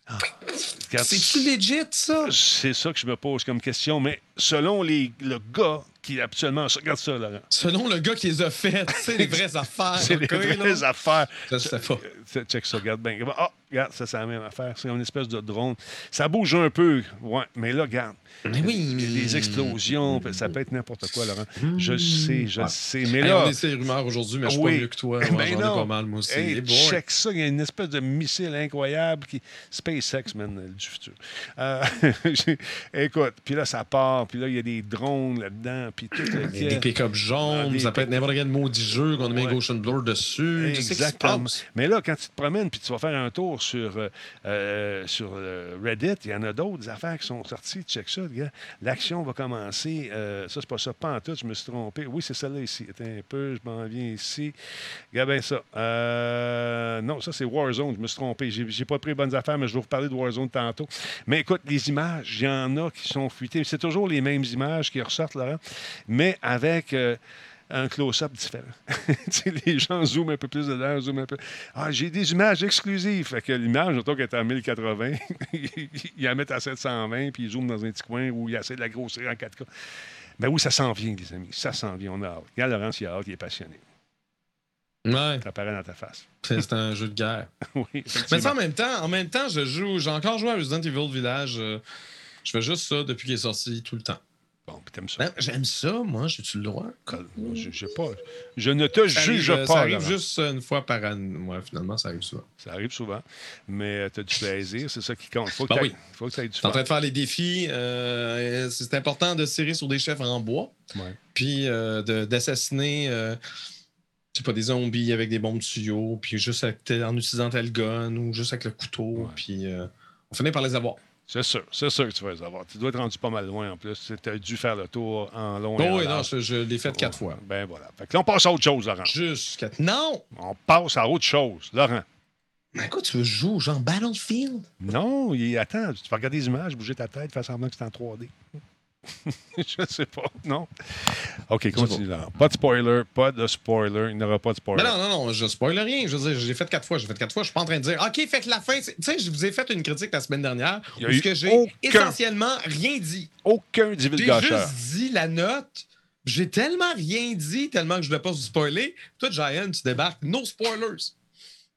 Ah. Regarde, C'est-tu legit, ça? C'est ça que je me pose comme question, mais selon les, le gars qui habituellement. Regarde ça, Laurent. Selon le gars qui les a faites, c'est les vraies affaires. C'est les ok, là? vraies affaires. Ça, je sais pas. Euh, Check ça, regarde bien. Ah, regarde, ça, c'est la même affaire. C'est une espèce de drone. Ça bouge un peu, ouais, mais là, regarde. Mais oui. Des explosions, ça peut être n'importe quoi, Laurent. Je sais, je Ouais. sais. Mais Hey, là. on essaie les rumeurs aujourd'hui, mais je suis Oui. pas mieux que toi. Ouais, Ben J'en ai pas mal, moi aussi. Hey, Eh check ça, il y a une espèce de missile incroyable qui. SpaceX, man, euh, du futur. Euh, écoute, puis là, ça part, puis là, il y a des drones là-dedans, puis tout le Il y a des pick-up jaunes, Ah, des ça peut être n'importe quel maudit jeu qu'on a mis un Goshen Blur dessus. Exactement. Mais là, quand tu te promènes puis tu vas faire un tour sur, euh, euh, sur euh, Reddit, il y en a d'autres affaires qui sont sorties. Check ça, les gars. L'action va commencer. euh, ça, c'est pas ça. Pas en tout, je me suis trompé. Oui, c'est celle-là ici. Attends un peu, je m'en viens ici. Regarde bien ça. Euh, non, ça, c'est Warzone. Je me suis trompé. J'ai, j'ai pas pris les bonnes affaires, mais je vais vous parler de Warzone tantôt. Mais écoute, les images, il y en a qui sont fuitées. C'est toujours les mêmes images qui ressortent, Laurent, mais avec. euh, un close-up différent. Les gens zooment un peu plus dedans, zooment un peu. Ah, j'ai des images exclusives. Fait que l'image, autant qu'elle est en 1080, ils la mettent à 720, puis ils zooment dans un petit coin où il essaie de la grossir en 4K. Ben oui, ça s'en vient, les amis. Ça s'en vient. On a hâte. Regarde, Laurence, il a hâte, il est passionné. Ouais, Ça apparaît dans ta face. c'est un jeu de guerre. oui, Mais ça, en même temps, en même temps, je joue. J'ai encore joué à Resident Evil Village. euh, je fais juste ça depuis qu'il est sorti tout le temps. Bon, puis t'aimes ça. Ben, J'aime ça, moi, j'ai-tu le droit? Je, je sais pas. Je ne te Ça juge arrive, euh, pas. Ça arrive juste une fois par année. Ouais, finalement, ça arrive souvent. Ça arrive souvent. Mais tu as du plaisir, c'est ça qui compte. faut que Ben oui. faut que tu aies du T'es en train fun. de faire les défis. euh, c'est important de tirer sur des chefs en bois. Ouais. Puis euh, d'assassiner, euh, je sais pas, des zombies avec des bombes de tuyaux. Puis juste avec en utilisant tel gun ou juste avec le couteau. Ouais. Puis euh, on finit par les avoir. C'est sûr, c'est sûr que tu vas les avoir. Tu dois être rendu pas mal loin en plus. Tu as dû faire le tour en long et Oh, en oui, non, large. je, je l'ai fait quatre fois. Ben voilà. Fait que là, on passe à autre chose, Laurent. Jusqu'à. Non! On passe à autre chose. Laurent. Mais quoi, tu veux jouer genre Battlefield? Non, il... attends, tu vas regarder les images, bouger ta tête, faire semblant que c'est en 3D. je sais pas. Non. OK, continue, Laurent. Pas de spoiler, pas de spoiler. Il n'y aura pas de spoiler. Mais non, non, non, je spoil rien. Je veux dire, j'ai fait quatre fois. J'ai fait quatre fois. Je suis pas en train de dire, OK, fait que la fin. Tu sais, je vous ai fait une critique la semaine dernière Il y a où eu ce que j'ai aucun- essentiellement rien dit. Aucun J'ai divulgateur. juste dit la note. J'ai tellement rien dit, tellement que je ne voulais pas vous spoiler. Toi, Giant, tu débarques. No spoilers.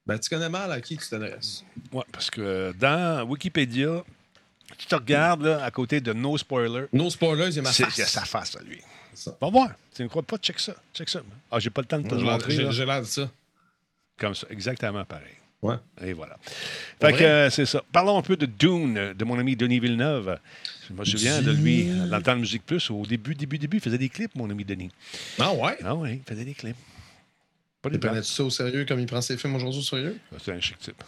Ben, tu connais mal à qui tu t'adresses. Ouais, parce que euh, dans Wikipédia, tu te regardes là, à côté de No Spoiler. No spoilers, il y a ma C'est face. il y a sa face à lui. Ça. Va voir. Tu ne crois pas? Check ça. Check ça. Ah, j'ai pas le temps de te le montrer. J'ai l'air de ça. Comme ça. Exactement pareil. Ouais. Et voilà. Fait que euh, c'est ça. Parlons un peu de Dune, de mon ami Denis Villeneuve. Je me souviens de lui, dans le temps de Musique Plus, au début, début, début, il faisait des clips, mon ami Denis. Ah ouais? Ah oui, il faisait des clips. Pas Il prenait ça au sérieux comme il prend ses films aujourd'hui au sérieux? C'est un chic type.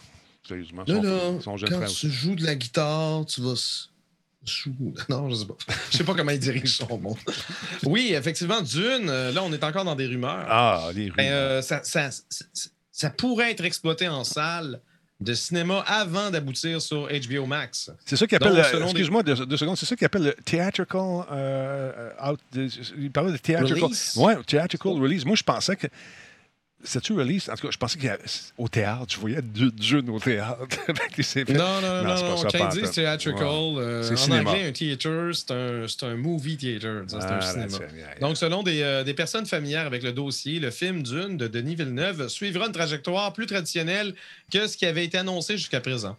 Sérieusement. Là, Son, là, son jeune quand frère tu aussi. joues de la guitare, tu vas. Non, je sais pas. Je sais pas comment il dirige son monde. Oui, effectivement, Dune, euh, là, on est encore dans des rumeurs. Ah, les rues. Ben, euh, ça, ça- ça- ça pourrait être exploité en salle de cinéma avant d'aboutir sur HBO Max. C'est ça qu'il appelle, excuse-moi deux, deux secondes, c'est ça qu'il appelle le theatrical euh, euh, out, il parlait de theatrical, Release? ouais, theatrical release. Moi, je pensais que c'est-tu release? En tout cas, je pensais qu'il y avait au théâtre, je voyais du Dune au théâtre. C'est fait. Non, non, non, Non, c'est non. Quand ils disent en theatrical, euh, en cinéma. anglais, un theater, c'est un, c'est un movie theater. C'est Ah, un cinéma. yeah, yeah. Donc, selon des, euh, des personnes familières avec le dossier, le film Dune de Denis Villeneuve suivra une trajectoire plus traditionnelle que ce qui avait été annoncé jusqu'à présent.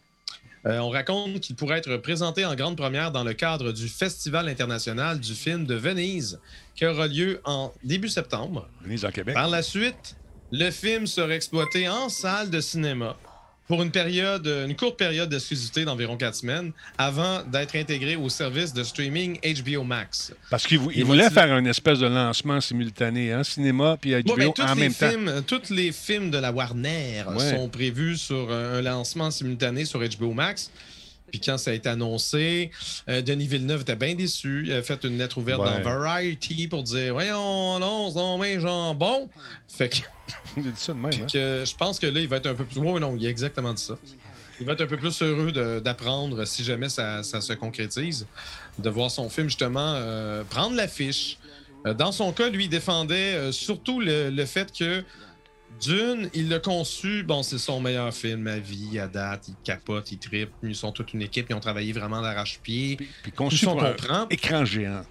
Euh, on raconte qu'il pourrait être présenté en grande première dans le cadre du Festival international du film de Venise, qui aura lieu en début septembre. Venise en Québec. Par la suite, le film sera exploité en salle de cinéma pour une période, une courte période d'exclusivité d'environ quatre semaines, avant d'être intégré au service de streaming HBO Max. Parce qu'il vou- il Il voulait va- faire un espèce de lancement simultané, hein, cinéma puis HBO Bon, ben, en même temps. tous les films de la Warner Ouais. sont prévus sur un lancement simultané sur HBO Max. Puis quand ça a été annoncé, euh, Denis Villeneuve était bien déçu. Il a fait une lettre ouverte Ouais. dans Variety pour dire Voyons, non, donc bien jambon. Fait que, Il a dit ça de même. hein? que je pense que là, il va être un peu plus. Oui, non, il a exactement dit ça. il va être un peu plus heureux d'apprendre si jamais ça, ça se concrétise, de voir son film justement euh, prendre l'affiche. Euh, dans son cas, lui, il défendait euh, surtout le, le fait que Dune, il l'a conçu, bon, c'est son meilleur film à vie, à date, il capote, il tripe, ils sont toute une équipe, ils ont travaillé vraiment d'arrache-pied. Puis, puis conçu pour un comprend. écran géant.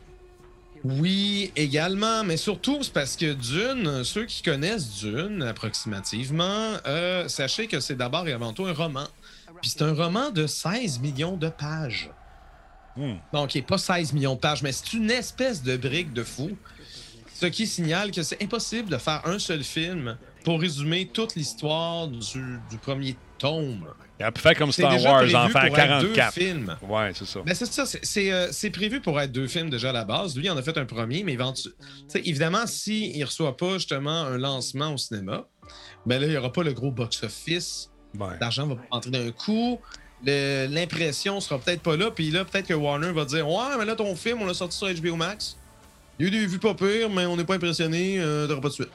Oui, également, mais surtout, c'est parce que Dune, ceux qui connaissent Dune approximativement, euh, sachez que c'est d'abord et avant tout un roman. Puis c'est un roman de 16 millions de pages. Hmm. Donc, il n'est pas 16 millions de pages, mais c'est une espèce de brique de fou. Ce qui signale que c'est impossible de faire un seul film pour résumer toute l'histoire du, du premier tome. Il a pu faire comme Star Wars, en faire pour être deux 44. films. Ouais, c'est ça. Ben c'est ça, c'est- euh, c'est prévu pour être deux films déjà à la base. Lui, il en a fait un premier, mais évidemment, s'il ne reçoit pas justement un lancement au cinéma, ben là, il n'y aura pas le gros box-office. Ouais. L'argent va pas rentrer d'un coup. L'impression sera peut-être pas là. Puis là, peut-être que Warner va dire Ouais, mais là, ton film, on l'a sorti sur HBO Max. Il y a eu des vues pas pires, mais on n'est pas impressionné, euh, t'auras pas de suite.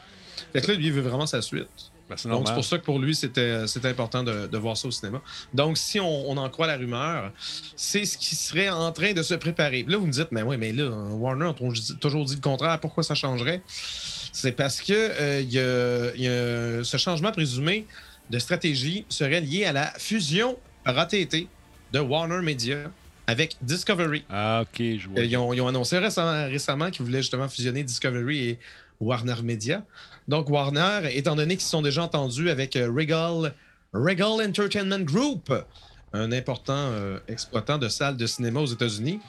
Fait que là, lui, il veut vraiment sa suite. Ben, c'est Donc, c'est pour ça que pour lui, c'était c'était important de, de voir ça au cinéma. Donc, si on, on en croit la rumeur, c'est ce qui serait en train de se préparer. Là, vous me dites, mais oui, mais là, Warner a toujours- dit le contraire. Pourquoi ça changerait? C'est parce que euh, y a- y a- ce changement présumé de stratégie serait lié à la fusion ratée de Warner Media avec Discovery. Ah, OK, je vois. Euh, Ils ont, ils ont annoncé récemment, récemment qu'ils voulaient justement fusionner Discovery et Warner Media. Donc, Warner, étant donné qu'ils se sont déjà entendus avec euh, Regal, Entertainment Group, un important euh, exploitant de salles de cinéma aux États-Unis,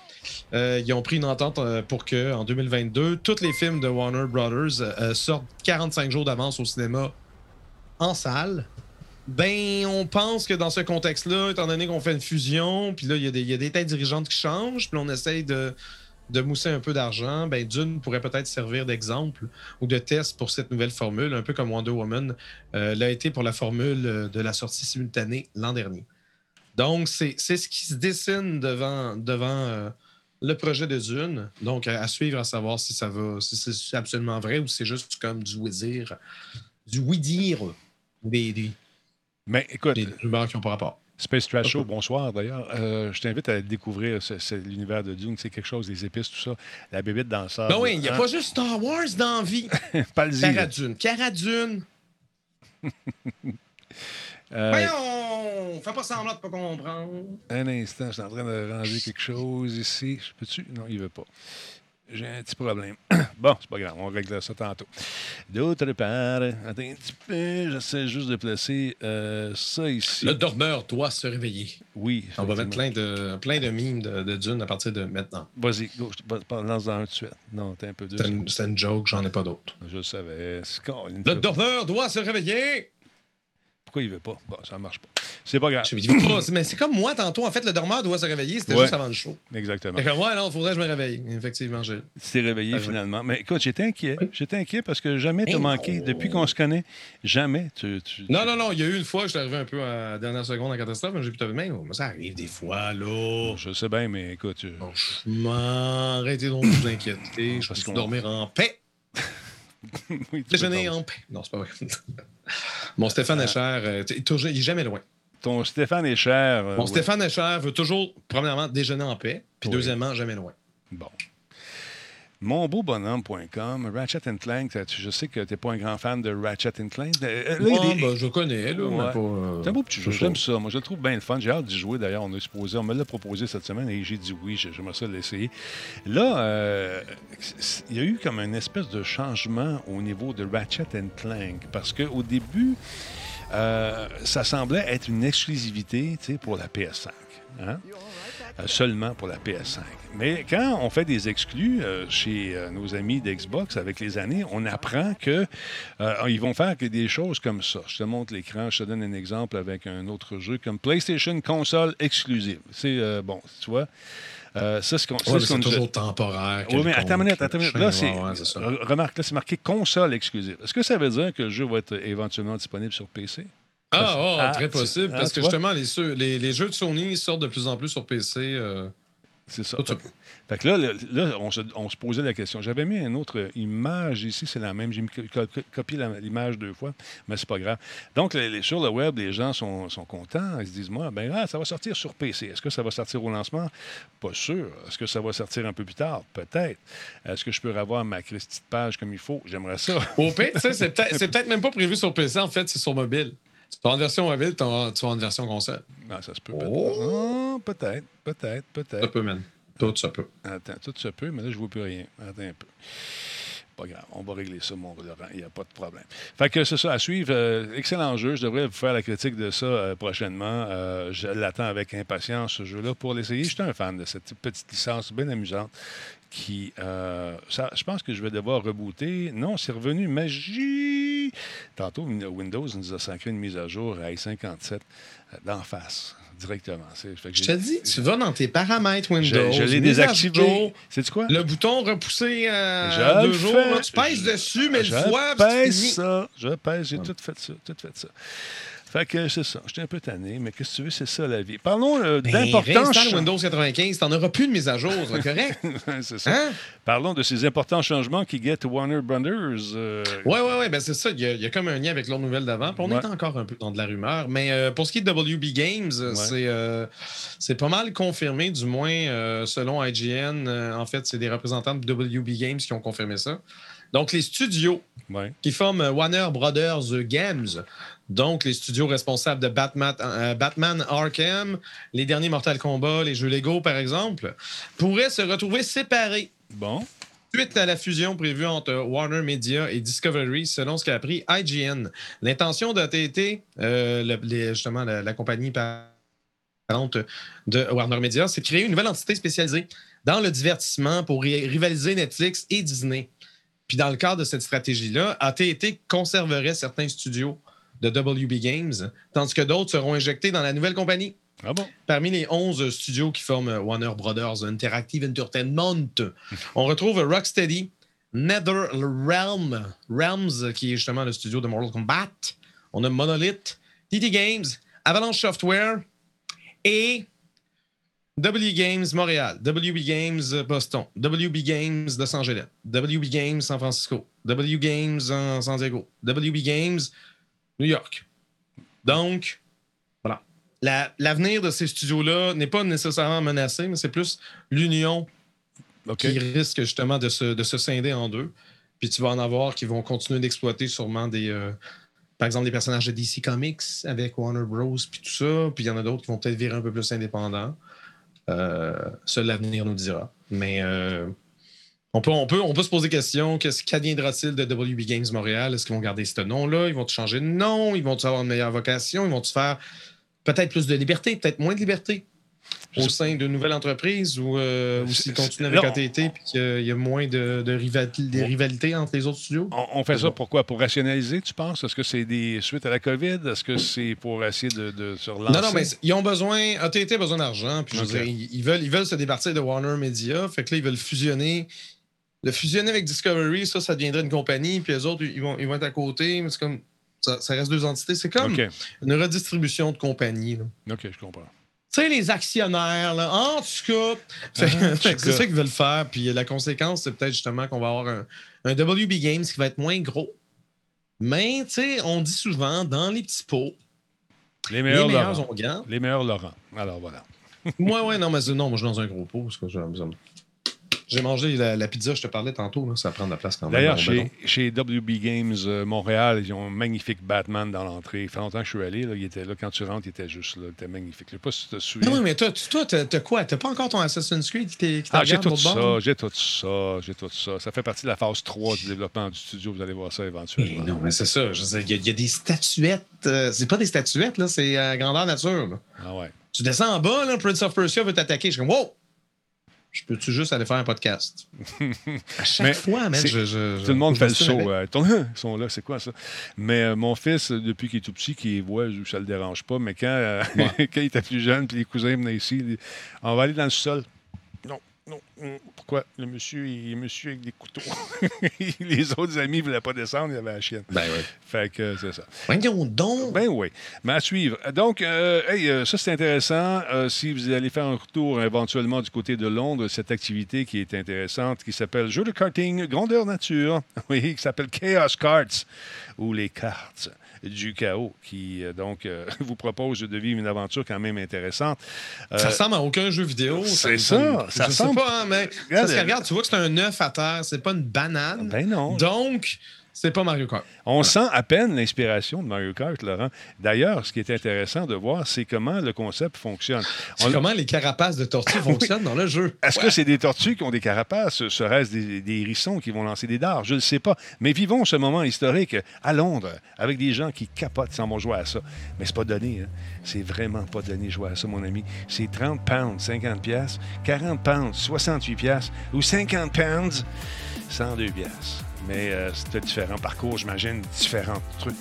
euh, ils ont pris une entente pour que en 2022, tous les films de Warner Brothers sortent 45 jours d'avance au cinéma en salle. Ben, on pense que dans ce contexte-là, étant donné qu'on fait une fusion, puis là, il y a des têtes dirigeantes qui changent, puis on essaye de, de mousser un peu d'argent, ben Dune pourrait peut-être servir d'exemple ou de test pour cette nouvelle formule, un peu comme Wonder Woman euh, l'a été pour la formule euh, de la sortie simultanée l'an dernier. Donc, c'est c'est ce qui se dessine devant, devant euh, le projet de Dune. Donc, à, à suivre, à savoir si ça va, si c'est absolument vrai ou si c'est juste comme du oui-dire, du oui-dire des, des, Mais écoute, des rumeurs qui n'ont pas rapport. Space Trash Show, bonsoir d'ailleurs. Euh, je t'invite à découvrir l'univers de Dune. C'est quelque chose, les épices, tout ça. La bébête dans le sable. Ben oui, il n'y a Hein? pas juste Star Wars dans la vie. Pas le Dune. Cara Dune. Euh, Voyons! Fais pas semblant de pas comprendre. un instant, je suis en train de ranger quelque chose ici. Je peux-tu? Non, il veut pas. J'ai un petit problème. bon, c'est pas grave, on règle ça tantôt. D'autre part, attends un petit peu, j'essaie juste de placer euh, ça ici. Le dormeur doit se réveiller. Oui. On va mettre plein de, plein de mimes de, de Dune à partir de maintenant. Vas-y, go, je te pas- lance dans un de suite. Non, t'es un peu dur. C'est une, joke, j'en ai pas d'autres. Je le savais. Le dormeur doit se réveiller! Pourquoi il veut pas? Bon, ça marche pas. C'est pas grave. Je me dis, mais c'est comme moi tantôt. En fait, le dormeur doit se réveiller. C'était Ouais. juste avant le show. Exactement. Fait que, ouais, non, faudrait que je me réveille. Effectivement, j'ai. T'es réveillé Ah finalement. Mais écoute, j'étais inquiet. J'étais inquiet parce que jamais Mais t'as manqué. Depuis qu'on se connaît, jamais tu. tu- Non, non, non, il y a eu une fois je suis arrivé un peu à la dernière seconde en catastrophe, mais j'ai pu te mais oh, ça arrive des fois, là. Je sais bien, mais écoute. tu- Franchement, arrêtez donc de vous inquiéter. Je qu'on- dormir en paix? Oui, Déjeuner en paix. Non, c'est pas vrai. Mon Stéphane Escher, euh, t- toujours- il est jamais loin. Ton Stéphane est cher. euh, Mon ouais. Stéphane Escher veut toujours, premièrement, déjeuner en paix, puis Oui. deuxièmement, jamais loin. Bon. Monbeaubonhomme.com, Ratchet Clank, je sais que tu n'es pas un grand fan de Ratchet Clank. Euh, là, Ouais, des- ben, je connais, là, Ouais. euh, C'est un beau petit jeu, j'aime ça. Moi, je le trouve bien le fun. J'ai hâte d'y jouer. D'ailleurs, on supposé, on me l'a proposé cette semaine et j'ai dit oui, j'ai- j'aimerais ça l'essayer. Là, euh, il y a eu comme une espèce de changement au niveau de Ratchet Clank parce qu'au début, euh, ça semblait être une exclusivité pour la PS5. hein? Euh, seulement pour la PS5. Mais quand on fait des exclus euh, chez nos amis d'Xbox avec les années, on apprend que ils vont faire des choses comme ça. Je te montre l'écran, je te donne un exemple avec un autre jeu comme PlayStation console exclusive. C'est bon, tu vois? Euh, ça, c'est qu'on Ouais, toujours temporaire. oui, mais attends une minute, attends minute. Là, c'est. ouais, re- Remarque, là, c'est marqué console exclusive. Est-ce que ça veut dire que le jeu va être éventuellement disponible sur PC? Ah, ah, Ah, très possible, ah, parce que justement, les, ceux- les, les jeux de Sony sortent de plus en plus sur PC. euh, C'est ça. Fait, fait que là, là on, se, on se posait la question. J'avais mis une autre image ici, c'est la même. J'ai copié l'image deux fois, mais c'est pas grave. Donc, les- les- sur le web, les gens sont, sont contents. Ils se disent, moi, ben, ah, ça va sortir sur PC. Est-ce que ça va sortir au lancement? Pas sûr. Est-ce que ça va sortir un peu plus tard? Peut-être. Est-ce que je peux avoir ma petite page comme il faut? J'aimerais ça. Au pire, peut-être c'est peut-être même pas prévu sur PC, en fait, c'est sur mobile. Tu vas en version mobile, tu vas en version console. Ah, ça se peut. Oh. peut-être. Ah, peut-être, peut-être, Ça peut-être. peut, man. Tout ça peut. Attends, tout se peut, mais là, je ne vois plus rien. Attends un peu. Pas grave, on va régler ça, mon Laurent. Il n'y a pas de problème. Fait que c'est ça, à suivre. Euh, excellent jeu. Je devrais vous faire la critique de ça euh, prochainement. Euh, je l'attends avec impatience, ce jeu-là, pour l'essayer. J'étais un fan de cette petite licence bien amusante qui. je pense que je vais devoir rebooter. Non, c'est revenu. Magie! Tantôt, Windows nous a sacré une mise à jour à i57 euh, d'en face, directement. C'est- fait que Je te dis, tu vas dans tes paramètres je, Windows. je l'ai mise à désactivé. C'est quoi? Le bouton repoussé Je le deux jours, là, tu pèses Je- dessus, mais je le fois, puis c'est pèse ça. Je pèse, j'ai tout fait ça. Tout fait ça. Fait que c'est ça. J'étais un peu tanné, mais qu'est-ce que tu veux, c'est ça la vie. Parlons euh, cha- Windows 95, t'en auras plus de mise à jour, correct? c'est ça. Hein? Parlons de ces importants changements qui guettent Warner Brothers. euh, Ouais, ouais, ouais, ben c'est ça. Il y, a, il y a comme un lien avec l'autre nouvelle d'avant. On Ouais. est encore un peu dans de la rumeur. Mais euh, pour ce qui est de WB Games, euh, Ouais. c'est euh, c'est pas mal confirmé, du moins selon IGN. En fait, c'est des représentants de WB Games qui ont confirmé ça. Donc, les studios ouais. qui forment euh, Warner Brothers Games, donc les studios responsables de Batman, euh, Batman Arkham, les derniers Mortal Kombat, les jeux Lego, par exemple, pourraient se retrouver séparés Bon. Suite à la fusion prévue entre Warner Media et Discovery, selon ce qu'a appris IGN, l'intention d'AT&T, euh, le- les- justement la, la compagnie parente de Warner Media, c'est de créer une nouvelle entité spécialisée dans le divertissement pour ri- rivaliser Netflix et Disney. Puis dans le cadre de cette stratégie-là, AT&T conserverait certains studios de WB Games, tandis que d'autres seront injectés dans la nouvelle compagnie. Ah bon? Parmi les 11 studios qui forment Warner Brothers Interactive Entertainment, on retrouve Rocksteady, NetherRealm, Realms, qui est justement le studio de Mortal Kombat. On a Monolith, TT Games, Avalanche Software et W Games Montréal, WB Games Boston, WB Games Los Angeles, WB Games San Francisco, W Games en San Diego, WB Games New York. Donc, voilà. La- L'avenir de ces studios-là n'est pas nécessairement menacé, mais c'est plus l'union qui risque justement de se, de se scinder en deux. Puis tu vas en avoir qui vont continuer d'exploiter sûrement des. euh, par exemple, des personnages de DC Comics avec Warner Bros. puis tout ça. Puis il y en a d'autres qui vont peut-être virer un peu plus indépendants. Euh, seul l'avenir nous dira. Mais euh, on, peut, se poser question qu'est-ce qu'adviendra-t-il de WB Games Montréal? Est-ce qu'ils vont garder ce nom-là? Ils vont changer de nom? Ils vont avoir une meilleure vocation? Ils vont faire peut-être plus de liberté, peut-être moins de liberté? Au sein d'une nouvelle entreprise ou, euh, ou s'ils continuent avec AT&T puis qu'il y a moins de, rivalités entre les autres studios? On, on fait ça pourquoi? Pour rationaliser, tu penses? Est-ce que c'est des suites à la COVID? Est-ce que c'est pour essayer de, de se relancer? Non, non, mais ils ont besoin, AT&T a besoin d'argent, puis je veux Ok. dire, ils, veulent, ils veulent se départir de Warner Media, fait que là, ils veulent fusionner. Le fusionner avec Discovery, ça, ça deviendrait une compagnie, puis les autres, ils vont, ils vont être à côté, mais c'est comme, ça, ça reste deux entités. C'est comme une redistribution de compagnies. là. OK, je comprends. Tu sais, les actionnaires, là, en tout cas, tout c'est ça qu'ils veulent faire. Puis la conséquence, c'est peut-être justement qu'on va avoir un, un WB Games qui va être moins gros. Mais, tu sais, on dit souvent, dans les petits pots, Les les meilleurs, meilleurs Laurent. Les meilleurs Laurent. Alors voilà. moi, ouais, non, mais non, moi, je suis dans un gros pot. Parce que j'ai mangé la, la pizza, je te parlais tantôt, là, ça prend de la place quand même. D'ailleurs, chez, chez WB Games euh, Montréal, ils ont un magnifique Batman dans l'entrée. Il fait longtemps que je suis allé. Là, il était là. Quand tu rentres, il était juste là. Il était magnifique. Je sais pas si tu te souviens. Non, mais toi, t'as t'as quoi? T'as pas encore ton Assassin's Creed qui qui Ah, j'ai tout ça, bord? j'ai tout ça, j'ai tout ça. Ça fait partie de la phase 3 du développement du studio. Vous allez voir ça éventuellement. non, mais c'est ça. Il y, a- il y a des statuettes. euh, c'est pas des statuettes, là, c'est euh, grandeur nature. Ah ouais. Tu descends en bas, là, Prince of Persia veut t'attaquer. Je suis comme, wow! Je peux-tu juste aller faire un podcast? À chaque Mais fois, c'est- je, Tout le monde fait le avec. euh, ton- Ils sont là, c'est quoi ça? Mais euh, mon fils, depuis qu'il est tout petit, qui voit, ça le dérange pas. Mais quand, euh, quand il était plus jeune, puis les cousins venaient ici, il dit, on va aller dans le sol. Non. hum, Pourquoi? Le monsieur, il est monsieur avec des couteaux. Les autres amis ne voulaient pas descendre, il y avait la chienne. Ben oui. Fait que c'est ça. Voyons donc. Ben oui. Mais à suivre. Donc, euh, hey, euh, ça, c'est intéressant. Euh, si vous allez faire un retour éventuellement du côté de Londres, cette activité qui est intéressante, qui s'appelle Jeu de karting grandeur nature, oui, qui s'appelle Chaos Carts, ou les cartes du chaos, qui euh, donc euh, vous propose de vivre une aventure quand même intéressante. Euh, Ça ressemble à aucun jeu vidéo. c'est ça, ça ressemble- pas, hein, mais Regarde, parce que regarde, tu vois que c'est un œuf à terre, c'est pas une banane. ben non. Donc, c'est pas Mario Kart. On sent à peine l'inspiration de Mario Kart, Laurent. D'ailleurs, ce qui est intéressant de voir, c'est comment le concept fonctionne. On- comment les carapaces de tortues fonctionnent dans le jeu. Est-ce que c'est des tortues qui ont des carapaces? Serait-ce des, des hérissons qui vont lancer des dards? Je ne sais pas. Mais vivons ce moment historique à Londres avec des gens qui capotent sans vont jouer à ça. Mais c'est pas donné. Hein? C'est vraiment pas donné jouer à ça, mon ami. C'est 30 pounds, 50 piastres, 40 pounds, 68 piastres, ou 50 pounds, 102 piastres. Mais euh, c'est un différent parcours, j'imagine, différents trucs.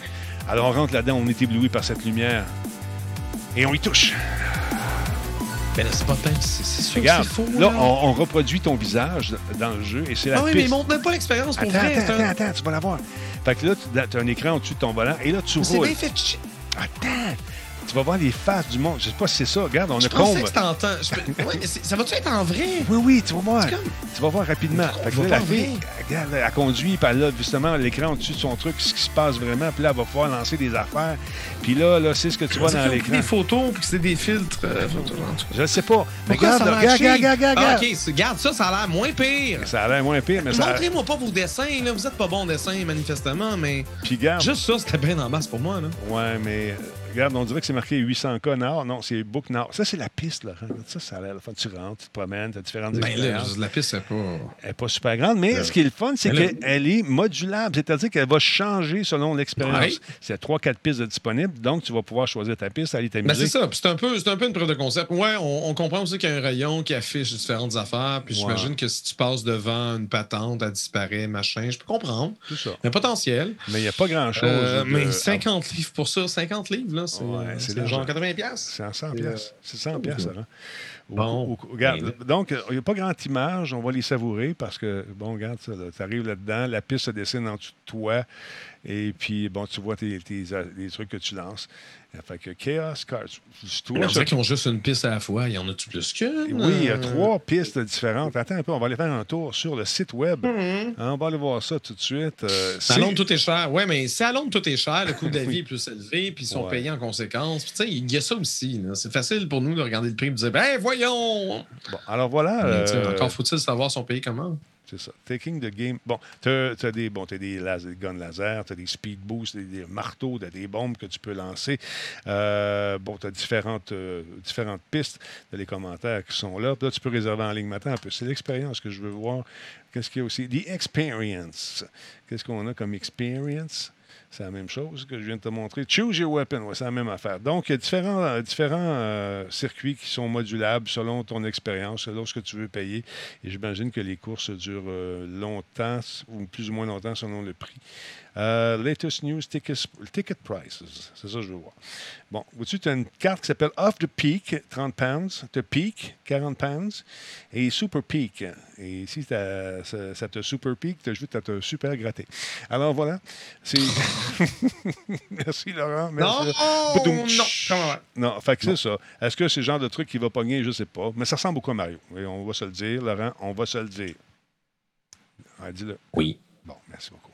Alors on rentre là-dedans, on est ébloui par cette lumière. Et on y touche. Mais là, c'est pas peine, c'est c'est sûr Regarde, c'est faux. là, on, on reproduit ton visage dans le jeu et c'est la Ah oui, piste. mais ils montrent même pas l'expérience pour Attends, vrai. attends, c'est attends, attends, tu vas la voir. Fait que là, tu as un écran au-dessus de ton volant et là, tu C'est roules. bien fait. Attends, tu vas voir les faces du monde. Je sais pas si c'est ça. Regarde, on Je combe. que je peux- Ouais, mais ça va-tu être en vrai? Oui, oui, tu vas voir. Comme- Tu vas voir rapidement. Fait que là, la fille, regarde, elle conduit, puis elle a justement l'écran au-dessus de son truc, ce qui se passe vraiment. Puis là, elle va pouvoir lancer des affaires. Puis là, là c'est ce que tu vois dans l'écran. des photos puis c'est des filtres. euh, photos. Je sais pas. Mais regarde, ça a là, regarde, cheap? regarde, regarde, Ah, regarde. OK, regarde, ça, ça a l'air moins pire. Ça a l'air moins pire, mais ça. Montrez-moi pas vos dessins, là. Vous êtes pas bon dessin, manifestement, mais Puis regarde. juste ça, c'était bien en masse pour moi, là. Ouais, mais euh, regarde, on dirait que c'est marqué 800K Nord. Non, c'est Book Nord. Ça, c'est la piste, là. Ça, ça a l'air fun. Tu rentres, tu te promènes, tu as différentes Ben expériences. la piste, c'est pas. Elle n'est pas super grande, mais Euh, ce qui est le fun, c'est elle qu'elle est modulable. C'est-à-dire qu'elle va changer selon l'expérience. Ouais. C'est 3-4 pistes de disponibles, donc tu vas pouvoir choisir ta piste, aller Ben, t'amuser. c'est ça. C'est un, peu, c'est un peu une preuve de concept. Ouais, on, on comprend aussi qu'il y a un rayon qui affiche différentes affaires. Puis j'imagine que si tu passes devant une patente, elle disparaît, machin. Je peux comprendre. Tout ça. Il y a un potentiel. Mais il n'y a pas grand-chose. Euh, mais 50 livres pour ça, 50 livres, là, c'est Ouais, l'argent. genre 80 pièces. C'est en 100 Et, pièces. C'est 100 pièces, ça. hein. Bon. au- au- regarde, donc, euh, il n'y a pas grande image. On va les savourer parce que, bon, regarde ça. Tu arrives là-dedans, la piste se dessine en dessous de toi. Et puis, bon, tu vois tes, tes- les trucs que tu lances. Fait que Chaos trouve On dirait qu'ils ont juste une piste à la fois. Il y en a-tu plus qu'une? Oui, il y a Euh, trois pistes différentes. Attends un peu, on va aller faire un tour sur le site web. Mhm. Hein, on va aller voir ça tout de suite. Euh, À Londres, tout est cher. Oui, mais si à Londres, tout est cher, le coût de la vie est plus élevé, puis ils sont Ouais. payés en conséquence. Puis, tu sais, il y a ça aussi. C'est facile pour nous de regarder le prix et de dire, ben, voyons! Bon, alors voilà. Mais, euh, Encore faut-il savoir son pays comment? C'est ça. Taking the game. Bon, tu as, des, bon, des, guns laser, tu as des speed boosts, des, des marteaux, t'as des bombes que tu peux lancer. Euh, bon, tu as différentes, euh, différentes pistes. Tu les commentaires qui sont là. Là, tu peux réserver en ligne maintenant un peu. C'est l'expérience que je veux voir. Qu'est-ce qu'il y a aussi? The experience. Qu'est-ce qu'on a comme experience? C'est la même chose que je viens de te montrer. Choose your weapon, c'est la même affaire. Donc, il y a différents, euh, euh, circuits qui sont modulables selon ton expérience, selon ce que tu veux payer. Et j'imagine que les courses durent euh, longtemps, ou plus ou moins longtemps selon le prix. Euh, latest news, tickets, ticket prices. C'est ça que je veux voir. Bon, au-dessus, tu as une carte qui s'appelle Off the Peak, 30 pounds. Tu as Peak, 40 pounds. Et Super Peak. Et ici, t'as- ça, ça te Super Peak, tu as juste à te super gratter. Alors voilà. C'est. Merci Laurent. Non! Merci. Non! Va? Non, fait que c'est ça. Est-ce que c'est le genre de truc qui va pogner? Je sais pas. Mais ça ressemble beaucoup à Mario. Et on va se le dire, Laurent, on va se le dire. Ah, dis-le. Oui, Bon, merci beaucoup.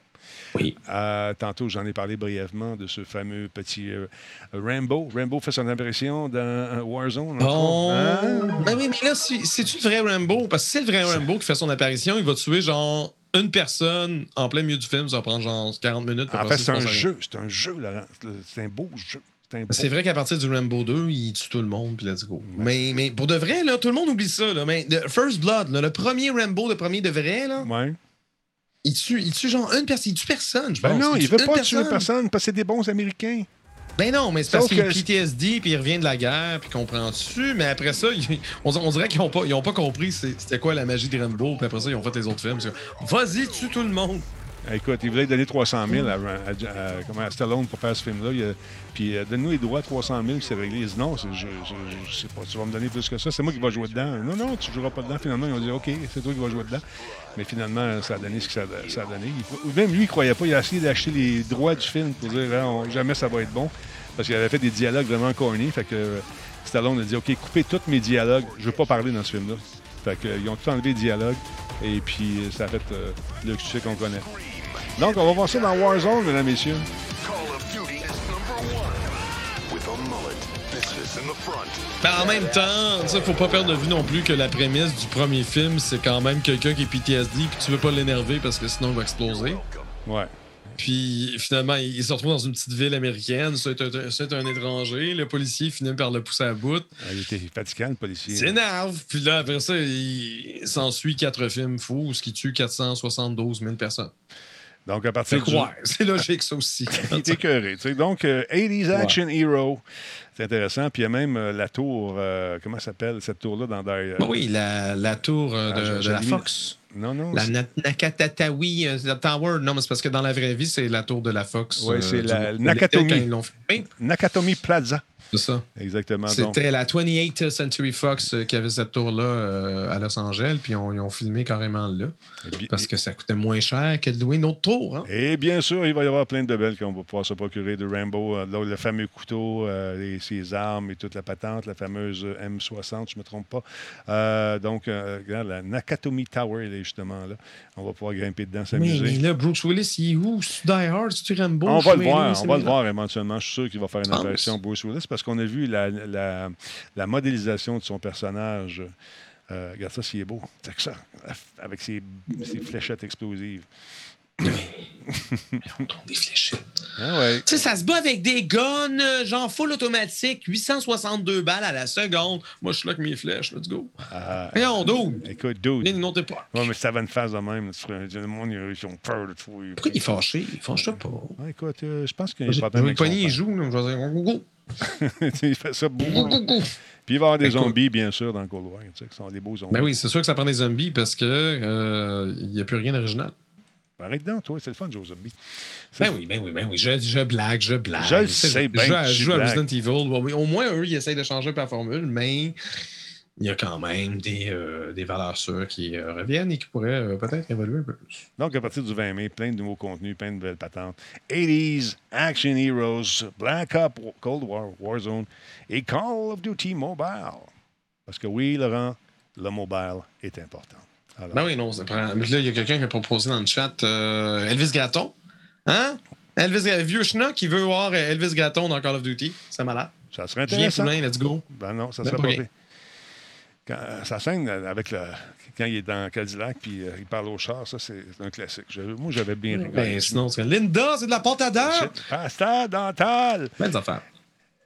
Oui. Euh, tantôt, j'en ai parlé brièvement de ce fameux petit euh, Rambo. Rambo fait son apparition dans euh, Warzone. Bon. autres. Hein? Ben oui, mais là, si- c'est-tu le vrai Rambo? Parce que si c'est le vrai Rambo qui fait son apparition, il va tuer genre une personne en plein milieu du film. Ça va prendre genre 40 minutes. En fait, ça, c'est un jeu. C'est un jeu, Laurent. C'est un beau jeu. C'est C'est vrai qu'à partir du Rambo 2, il tue tout le monde, puis let's go. Mais, mais pour de vrai, là, tout le monde oublie ça. Là, mais First Blood, là, le premier Rambo, le premier de vrai, là, Ouais. Il, tue, il tue genre une personne. Il tue personne, je Ben pense. non, il tue veut pas tuer personne parce que c'est des bons Américains. Ben non, mais c'est parce qu'il a PTSD, puis il revient de la guerre, puis comprend-tu. Mais après ça, il- on, on dirait qu'ils n'ont pas, ils ont pas compris c'était quoi la magie de Rambo, puis après ça, ils ont fait les autres films. Vas-y, tue tout le monde. Écoute, il voulait donner 300 000 à, Stallone pour faire ce film-là. Puis, euh, donne-nous les droits, 300 000, puis c'est réglé. Il dit, non, je, je, je sais pas, tu vas me donner plus que ça. C'est moi qui vais jouer dedans. Non, non, tu joueras pas dedans. Finalement, ils ont dit, OK, c'est toi qui vas jouer dedans. Mais finalement, ça a donné ce que ça, a- donné. Même lui, il croyait pas. Il a essayé d'acheter les droits du film pour dire, on- jamais ça va être bon. Parce qu'il avait fait des dialogues vraiment corny. Fait que euh, Stallone a dit, OK, coupez tous mes dialogues. Je veux pas parler dans ce film-là. Fait que, euh, ils ont tout enlevé les dialogues. Et puis, euh, ça a fait le succès qu'on connaît. Donc, on va voir ça dans Warzone, mesdames, messieurs. Call of Duty is number one. With a mullet, business in the front. Ben, en même temps, ça, faut pas perdre de vue non plus que la prémisse du premier film, c'est quand même quelqu'un qui est PTSD, puis tu veux pas l'énerver parce que sinon il va exploser. Ouais. Puis finalement, il se retrouve dans une petite ville américaine, c'est un, c'est un étranger, le policier finit par le pousser à bout. Il était fatigant, le policier. C'est énerve. Puis là, après ça, il s'ensuit quatre films fous, ce qui tue 472 000 personnes. Donc, à partir du... quoi? C'est logique, ça aussi. Il est écœuré. tu sais. Donc, euh, 80s Action Hero. C'est intéressant. Puis il y a même euh, la tour, euh, comment ça s'appelle, cette tour-là dans euh, Bon, oui, la, la tour euh, Ah, de, la Fox. Non, non. La Nakatatawi euh, Tower. Non, mais c'est parce que dans la vraie vie, c'est la tour de la Fox. Ouais, c'est la- Nakatomi. Nakatomi Plaza. C'est ça. Exactement. Donc, C'était la 28th Century Fox euh, qui avait cette tour-là euh, à Los Angeles, puis on- ils ont filmé carrément là. et bi- Parce que ça coûtait moins cher que de louer une autre tour. Hein? Et bien sûr, il va y avoir plein de belles qu'on va pouvoir se procurer de Rambo. euh, là, le fameux couteau, euh, les- ses armes et toute la patente, la fameuse euh, M60, je ne me trompe pas. Euh, donc, regarde, la Nakatomi Tower, elle est justement là. On va pouvoir grimper dedans, Oui, mais s'amuser. là, Bruce Willis, il est où? C'est Die Hard? C'est-tu Rambo? On va le voir, on va le voir éventuellement. Je suis sûr qu'il va faire une penses? apparition Bruce Willis parce qu'on a vu la, la, la modélisation de son personnage. Euh, regarde ça, s'il est beau. Ça, avec ses, ses fléchettes explosives. Des fléchettes. Ah ouais. Tu sais, ça se bat avec des guns, euh, genre full automatique, 862 balles à la seconde. Moi, je suis là avec mes flèches, let's go. Ah, Voyons, dude. écoute, dude. Une autre époque. Ouais, mais ça avait une phase de même, le monde, ils ont peur de toi. Pourquoi il est fâché? Il fâche pas. Ouais, écoute, euh, je pense qu'il y a J'ai des problèmes le poignet, il joue, là. Je vais dire, go, go, il fait ça beaucoup. Puis il va y avoir des Écoute. zombies, bien sûr, dans Cold War, tu sais, qui sont des beaux zombies. Ben oui, c'est sûr que ça prend des zombies parce que euh, il n'y a plus rien d'original. Arrête donc, toi, c'est le fun de jouer aux zombies. Ben oui, ben oui, ben oui. Je, je blague, je blague. Je le sais, je- bien Je joue à, tu je joue à blagues. Resident Evil. Bon, oui, au moins, eux, ils essayent de changer la formule, mais il y a quand même des, euh, des valeurs sûres qui euh, reviennent et qui pourraient euh, peut-être évoluer un peu plus. Donc, à partir du 20 mai, plein de nouveaux contenus, plein de nouvelles patentes. 80s, Action Heroes, Black Ops, Cold War, Warzone et Call of Duty Mobile. Parce que oui, Laurent, le mobile est important. Alors, Ben oui, non, ça prend. Mais là, il y a quelqu'un qui a proposé dans le chat Elvis Gratton. Hein? Elvis, vieux schnock qui veut voir Elvis Gratton dans Call of Duty. C'est malade. ça serait Julien intéressant. Poulain, let's go. Ben non, ça Ben, serait pas. Quand, euh, sa scène euh, avec le, quand il est dans Cadillac puis euh, il parle au char, ça, c'est un classique. Je- moi, j'avais bien rigolé. Ben sinon, c'est Linda, c'est de la pâte à dents. Pasta dental! Belles affaires.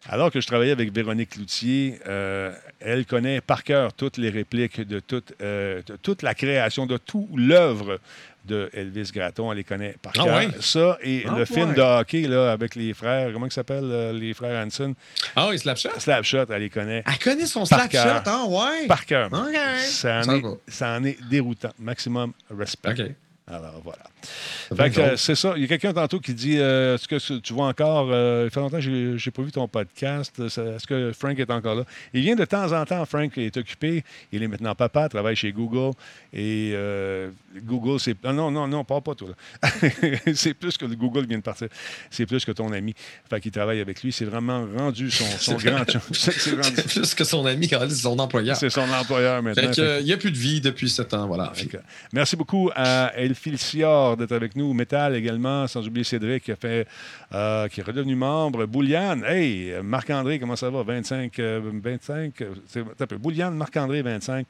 Alors que je travaillais avec Véronique Loutier, euh, elle connaît par cœur toutes les répliques de toute, euh, de toute la création, de toute l'œuvre de Elvis Gratton. Elle les connaît par Ah cœur. ouais? Ça et Ah le film de hockey là, avec les frères, comment ils s'appellent, euh, les frères Hanson, Ah oui, Slapshot. Slapshot, elle les connaît Elle connaît son Par Slapshot, cœur. hein, ouais. par cœur. OK. Ça en, Ça est, va. ça en est déroutant. Maximum respect. Alors voilà. Fait que, euh, c'est ça. Il y a quelqu'un tantôt qui dit euh, Est-ce que tu vois encore euh, Il fait longtemps que j'ai- j'ai pas vu ton podcast. Est-ce que Frank est encore là? Il vient de temps en temps. Frank est occupé. Il est maintenant papa, travaille chez Google. Et euh, Google, c'est. ah, Non, non, non, parle pas toi. là. c'est plus que le Google vient de partir. C'est plus que ton ami. Fait qu'il travaille avec lui. C'est vraiment rendu son, grand. C'est c'est rendu- Plus que son ami, quand c'est son employeur. c'est son employeur maintenant. Fait que, il n'y a plus de vie depuis sept ans, voilà. Merci beaucoup à Elphil D'être avec nous. Métal également, sans oublier Cédric qui a fait, euh, qui est redevenu membre. Bouliane, hey, Marc-André, comment ça va? 25, euh, 25, euh, c'est. Bouliane, Marc-André, 25,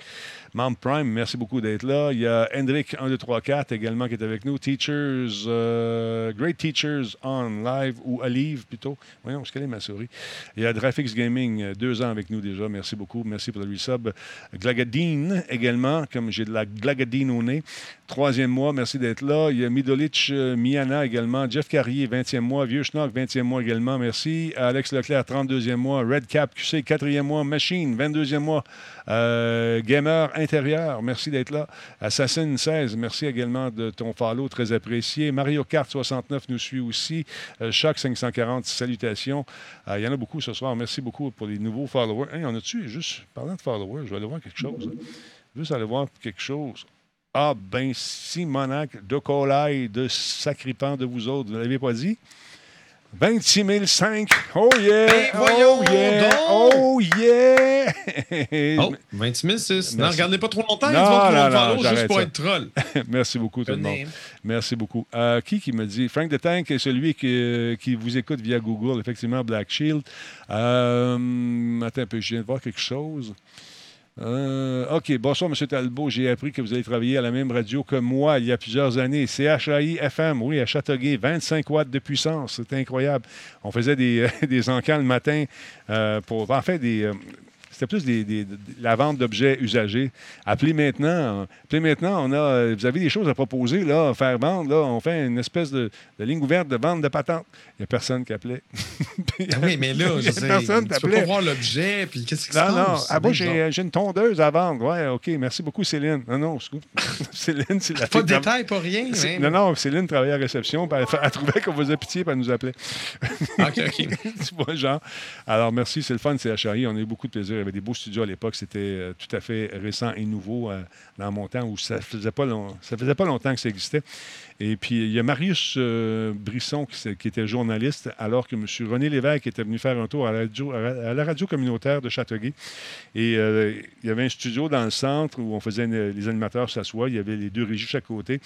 membre Prime, merci beaucoup d'être là. Il y a Hendrik 1, 2, 3, 4 également qui est avec nous. Teachers, euh, Great Teachers on Live ou Olive plutôt. Voyons, je connais ma souris. Il y a Graphics Gaming, euh, deux ans avec nous déjà. Merci beaucoup. Merci pour le resub. Glagadine également, comme j'ai de la glagadine au nez. Troisième mois, merci d'être là. Il Golich euh, Miana également. Jeff Carrier, 20e mois. Vieux Schnock, 20e mois également. Merci. Alex Leclerc, 32e mois. Red Cap QC, 4e mois. Machine, 22e mois. Euh, Gamer intérieur, merci d'être là. Assassin 16, merci également de ton follow, très apprécié. Mario Kart 69 nous suit aussi. Euh, Choc 540, salutations. Euh, il y en a beaucoup ce soir. Merci beaucoup pour les nouveaux followers. Hey, on a-tu, juste parlant de followers, je vais aller voir quelque chose. là. Juste aller voir quelque chose. Ah, ben, Simonac de Colaille, de Sacripant de vous autres, vous ne l'avez pas dit? 26 500. Oh yeah! Ben, voyons oh yeah! donc! Oh yeah! Oh, 26 006. Non, Merci. regardez pas trop longtemps. Non, ils vont non, non, follow j'arrête juste pour ça. être troll. Merci beaucoup, tout le monde. Merci beaucoup. Euh, qui qui me dit? Frank the Tank est celui qui, qui vous écoute via Google, effectivement, Black Shield. Euh, attends un peu, je viens de voir quelque chose. Euh, OK, bonsoir, M. Talbot. J'ai appris que vous avez travaillé à la même radio que moi il y a plusieurs années. CHAI FM, oui, à Châteauguay, 25 watts de puissance. C'est incroyable. On faisait des, encans le matin euh, pour, en fait, des. C'était plus des, des- de la vente d'objets usagés. Appelez maintenant. Appelez maintenant. On a, euh, vous avez des choses à proposer, là, à faire vendre. Là, on fait une espèce de, de ligne ouverte de vente de patentes. Il n'y a personne qui appelait. Ah oui, mais là, je sais, personne tu peux pas voir l'objet, puis qu'est-ce qui se Non, non. passe? Ah, moi, j'ai j'ai une tondeuse à vendre. Ouais, OK. Merci beaucoup, Céline. Non, non, c'est cool. Céline, c'est la Pas de détails, pas rien. Même. Non, non, Céline travaillait à réception. Elle, elle trouvait qu'on faisait pitié, puis elle nous appelait. OK, OK. tu vois, genre. Alors, merci, c'est le fun, c'est HRI. On a eu beaucoup de plaisir. Avait des beaux studios à l'époque. C'était euh, tout à fait récent et nouveau euh, dans mon temps où ça faisait pas faisait pas longtemps que ça existait. Et puis, il y a Marius euh, Brisson qui, était journaliste, alors que M. René Lévesque était venu faire un tour à la radio, communautaire de Châteauguay. Et il y avait un studio dans le centre où on faisait les animateurs s'assoient. Il y avait les deux régies chaque côté.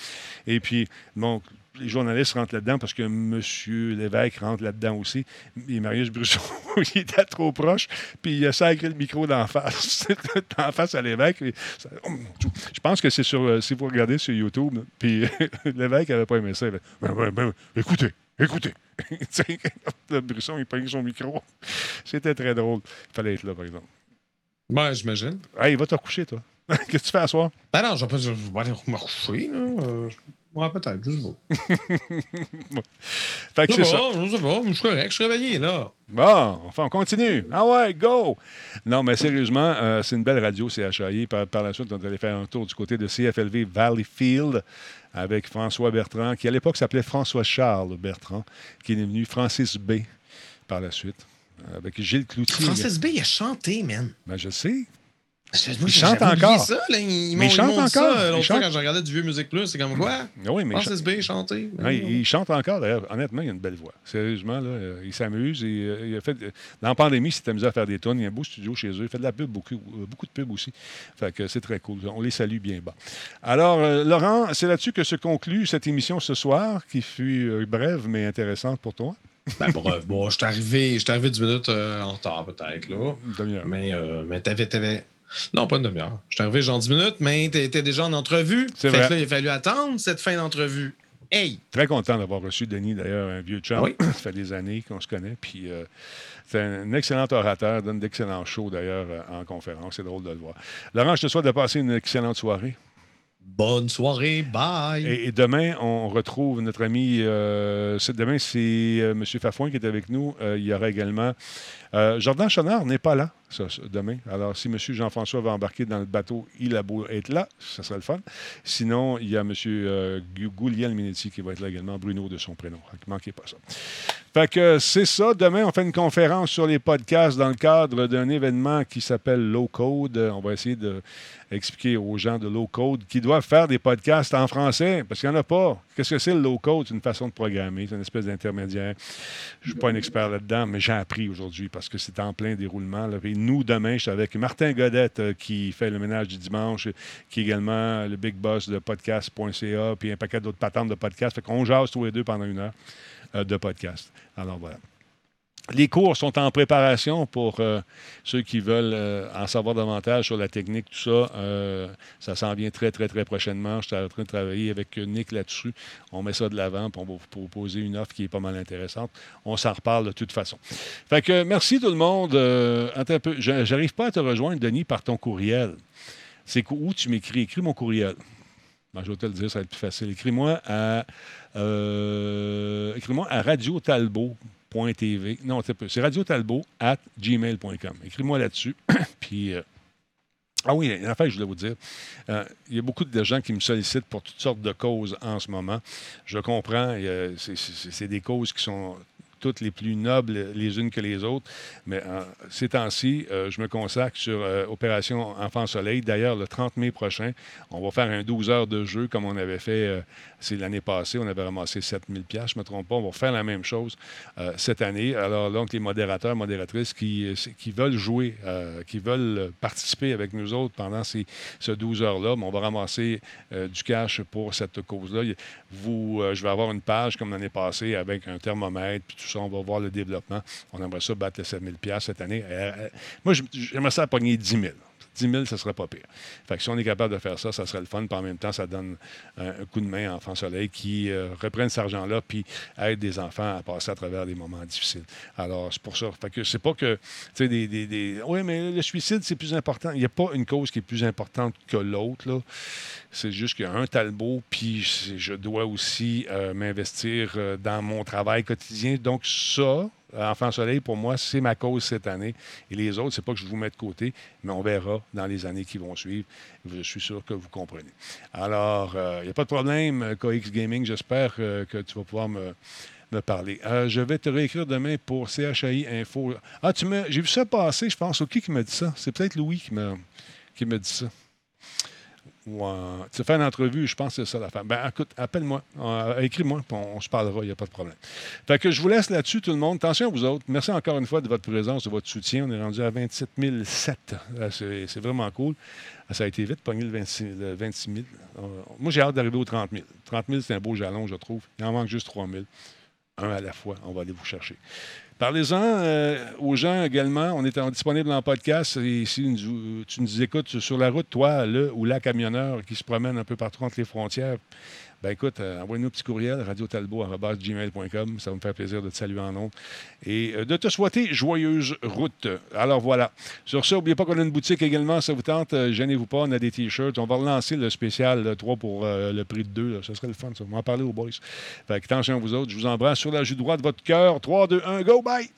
Et puis, bon, les journalistes rentrent là-dedans parce que M. Lévesque rentre là-dedans aussi. Et Marius Brusson, il était trop proche, puis il a sacré le micro d'en face, d'en face à l'évêque. Et ça- oh. Je pense que c'est sur, euh, si vous regardez sur YouTube, puis l'évêque n'avait pas aimé ça. Avait, Ben, ben, ben, écoutez, écoutez. Le Brusson, il prend son micro. C'était très drôle. Il fallait être là, par exemple. Ouais, j'imagine. Hey, va te coucher, toi. Qu'est-ce que tu fais à soir? Ben non, je vais pas je vais aller me coucher, là. Euh, Ouais, peut-être, je sais pas. Fait que Je c'est ça. je sais pas, je suis correct, je suis réveillé, là. Bon, enfin, on continue. Ah ouais, go! Non, mais sérieusement, euh, c'est une belle radio, CHAI. Par, par la suite, on allé faire un tour du côté de CFLV Valleyfield avec François Bertrand, qui à l'époque s'appelait François Charles Bertrand, qui est devenu Francis B par la suite, avec Gilles Cloutier. Francis B, il a chanté, man. Ben, je sais. Moi, Il chante encore. Ça, là. Ils Mais m'ont il chante encore. Il L'autre fois, chante. quand je regardais du vieux Musique Plus, c'est comme quoi? Ah oui, mais il Francis B, chanté. Ouais, il, il chante encore, d'ailleurs. Honnêtement, il a une belle voix. Sérieusement, là, euh, il s'amuse. Euh, il a fait, euh, dans la pandémie, il s'est amusé à faire des tonnes. Il y a un beau studio chez eux. Il fait de la pub, beaucoup, euh, beaucoup de pub aussi. Fait que c'est très cool. On les salue bien bas. Alors, euh, Laurent, c'est là-dessus que se conclut cette émission ce soir, qui fut euh, brève mais intéressante pour toi. Ben, bref, bon, je suis arrivé, arrivé 10 minutes euh, en retard, peut-être, là. Mais, euh, mais t'avais, t'avais. Non, pas une demi-heure. Je suis arrivé genre 10 minutes, mais t'étais déjà en entrevue. C'est vrai. que là, il a fallu attendre cette fin d'entrevue. Hey! Très content d'avoir reçu Denis, d'ailleurs, un vieux chum. Oui. Ça fait des années qu'on se connaît. Puis, euh, c'est un excellent orateur, donne d'excellents shows, d'ailleurs, euh, en conférence. C'est drôle de le voir. Laurent, je te souhaite de passer une excellente soirée. Bonne soirée, bye! Et, et demain, on retrouve notre ami. euh, c'est- demain, c'est euh, M. Fafouin qui est avec nous. Euh, il y aura également. Euh, Jordan Chenard n'est pas là demain. Alors, si M. Jean-François va embarquer dans le bateau, il a beau être là, ça serait le fun. Sinon, il y a M. Euh, Gouliel Minetti qui va être là également, Bruno de son prénom. Que manquez pas ça. Fait que c'est ça. Demain, on fait une conférence sur les podcasts dans le cadre d'un événement qui s'appelle Low Code. Euh, On va essayer de expliquer aux gens de Low Code qui doivent faire des podcasts en français parce qu'il n'y en a pas. Qu'est-ce que c'est le Low Code? C'est une façon de programmer. C'est une espèce d'intermédiaire. Je ne suis pas un expert là-dedans, mais j'ai appris aujourd'hui parce que c'est en plein déroulement. Et nous, demain, je suis avec Martin Godette euh, qui fait le ménage du dimanche, qui est également le big boss de podcast.ca, puis un paquet d'autres patentes de podcasts. Fait qu'on jase tous les deux pendant une heure euh, de podcast. Alors voilà. Les cours sont en préparation pour euh, ceux qui veulent euh, en savoir davantage sur la technique, tout ça. Euh, ça s'en vient très, très, très prochainement. Je suis en train de travailler avec Nick là-dessus. On met ça de l'avant, puis on va vous proposer une offre qui est pas mal intéressante. On s'en reparle de toute façon. Fait que merci tout le monde. Attends un peu. J'arrive pas à te rejoindre, Denis, par ton courriel. C'est où tu m'écris? Écris mon courriel. Ben, je vais te le dire, ça va être plus facile. Écris-moi à, euh, écris-moi à Non, c'est radiotalbot at gmail.com. Écris-moi là-dessus. Puis. euh, ah oui, une affaire je voulais vous dire. Euh, il y a beaucoup de gens qui me sollicitent pour toutes sortes de causes en ce moment. Je comprends, c'est c'est des causes qui sont toutes les plus nobles les unes que les autres. Mais euh, ces temps-ci, euh, je me consacre sur euh, Opération Enfant Soleil. D'ailleurs, le 30 mai prochain, on va faire un 12 heures de jeu comme on avait fait l'année passée. On avait ramassé 7000 pièces, je ne me trompe pas. On va faire la même chose cette année. Alors donc, les modérateurs, modératrices qui, qui veulent jouer, qui veulent participer avec nous autres pendant ces, ce 12 heures-là, mais on va ramasser du cash pour cette cause-là. Je vais avoir une page comme l'année passée avec un thermomètre, puis tout On va voir le développement. On aimerait ça battre les 7000 pièces cette année. Euh, euh, moi, j'aimerais ça pogner 10 000. 10 000, ce serait pas pire. Fait que si on est capable de faire ça, ça serait le fun. Puis en même temps, ça donne un, un coup de main à Enfant Soleil qui euh, reprennent cet argent-là puis aide des enfants à passer à travers des moments difficiles. Alors, c'est pour ça. Fait que c'est pas que, tu sais, des, des, des- Oui, mais le suicide, c'est plus important. Il n'y a pas une cause qui est plus importante que l'autre. C'est juste qu'il y a un Talbot, puis je dois aussi euh, m'investir euh, dans mon travail quotidien. Donc, ça, Enfant Soleil, pour moi, c'est ma cause cette année. Et les autres, c'est pas que je vous mets de côté, mais on verra dans les années qui vont suivre. Je suis sûr que vous comprenez. Alors, il n'y a pas de problème, euh, KX Gaming. J'espère euh, que tu vas pouvoir me, me parler. Euh, je vais te réécrire demain pour CHAI Info. Ah, tu me, j'ai vu ça passer, je pense. Au qui qui dit ça? C'est peut-être Louis qui m'a, qui m'a dit ça. Tu fais une entrevue, je pense que c'est ça l'affaire. Ben, écoute, appelle-moi, euh, écris-moi, on, se parlera, il n'y a pas de problème. Fait que je vous laisse là-dessus, tout le monde. Attention à vous autres. Merci encore une fois de votre présence, de votre soutien. On est rendu à 27 007. Euh, C'est vraiment cool. Euh, Ça a été vite, pogné le 26 le 26 000. Euh, moi, j'ai hâte d'arriver aux 30 000. 30 000, c'est un beau jalon, je trouve. Il en manque juste 3 000. Un à la fois. On va aller vous chercher. Parlez-en euh, aux gens également. On est disponible en podcast. Et si tu nous écoutes sur la route, toi, le ou la camionneur qui se promène un peu partout entre les frontières, ben écoute, euh, envoie-nous un petit courriel, radiotalbot.gmail.com. Ça va me faire plaisir de te saluer en nom et euh, de te souhaiter joyeuse route. Alors voilà. Sur ça, n'oubliez pas qu'on a une boutique également. Ça vous tente, euh, gênez-vous pas. On a des t-shirts. On va relancer le spécial euh, 3 pour euh, le prix de 2. Ça serait le fun, ça. On va en parler aux boys. Fait que attention à vous autres. Je vous embrasse sur la joue droite de votre cœur. 3, 2, 1, go, bye!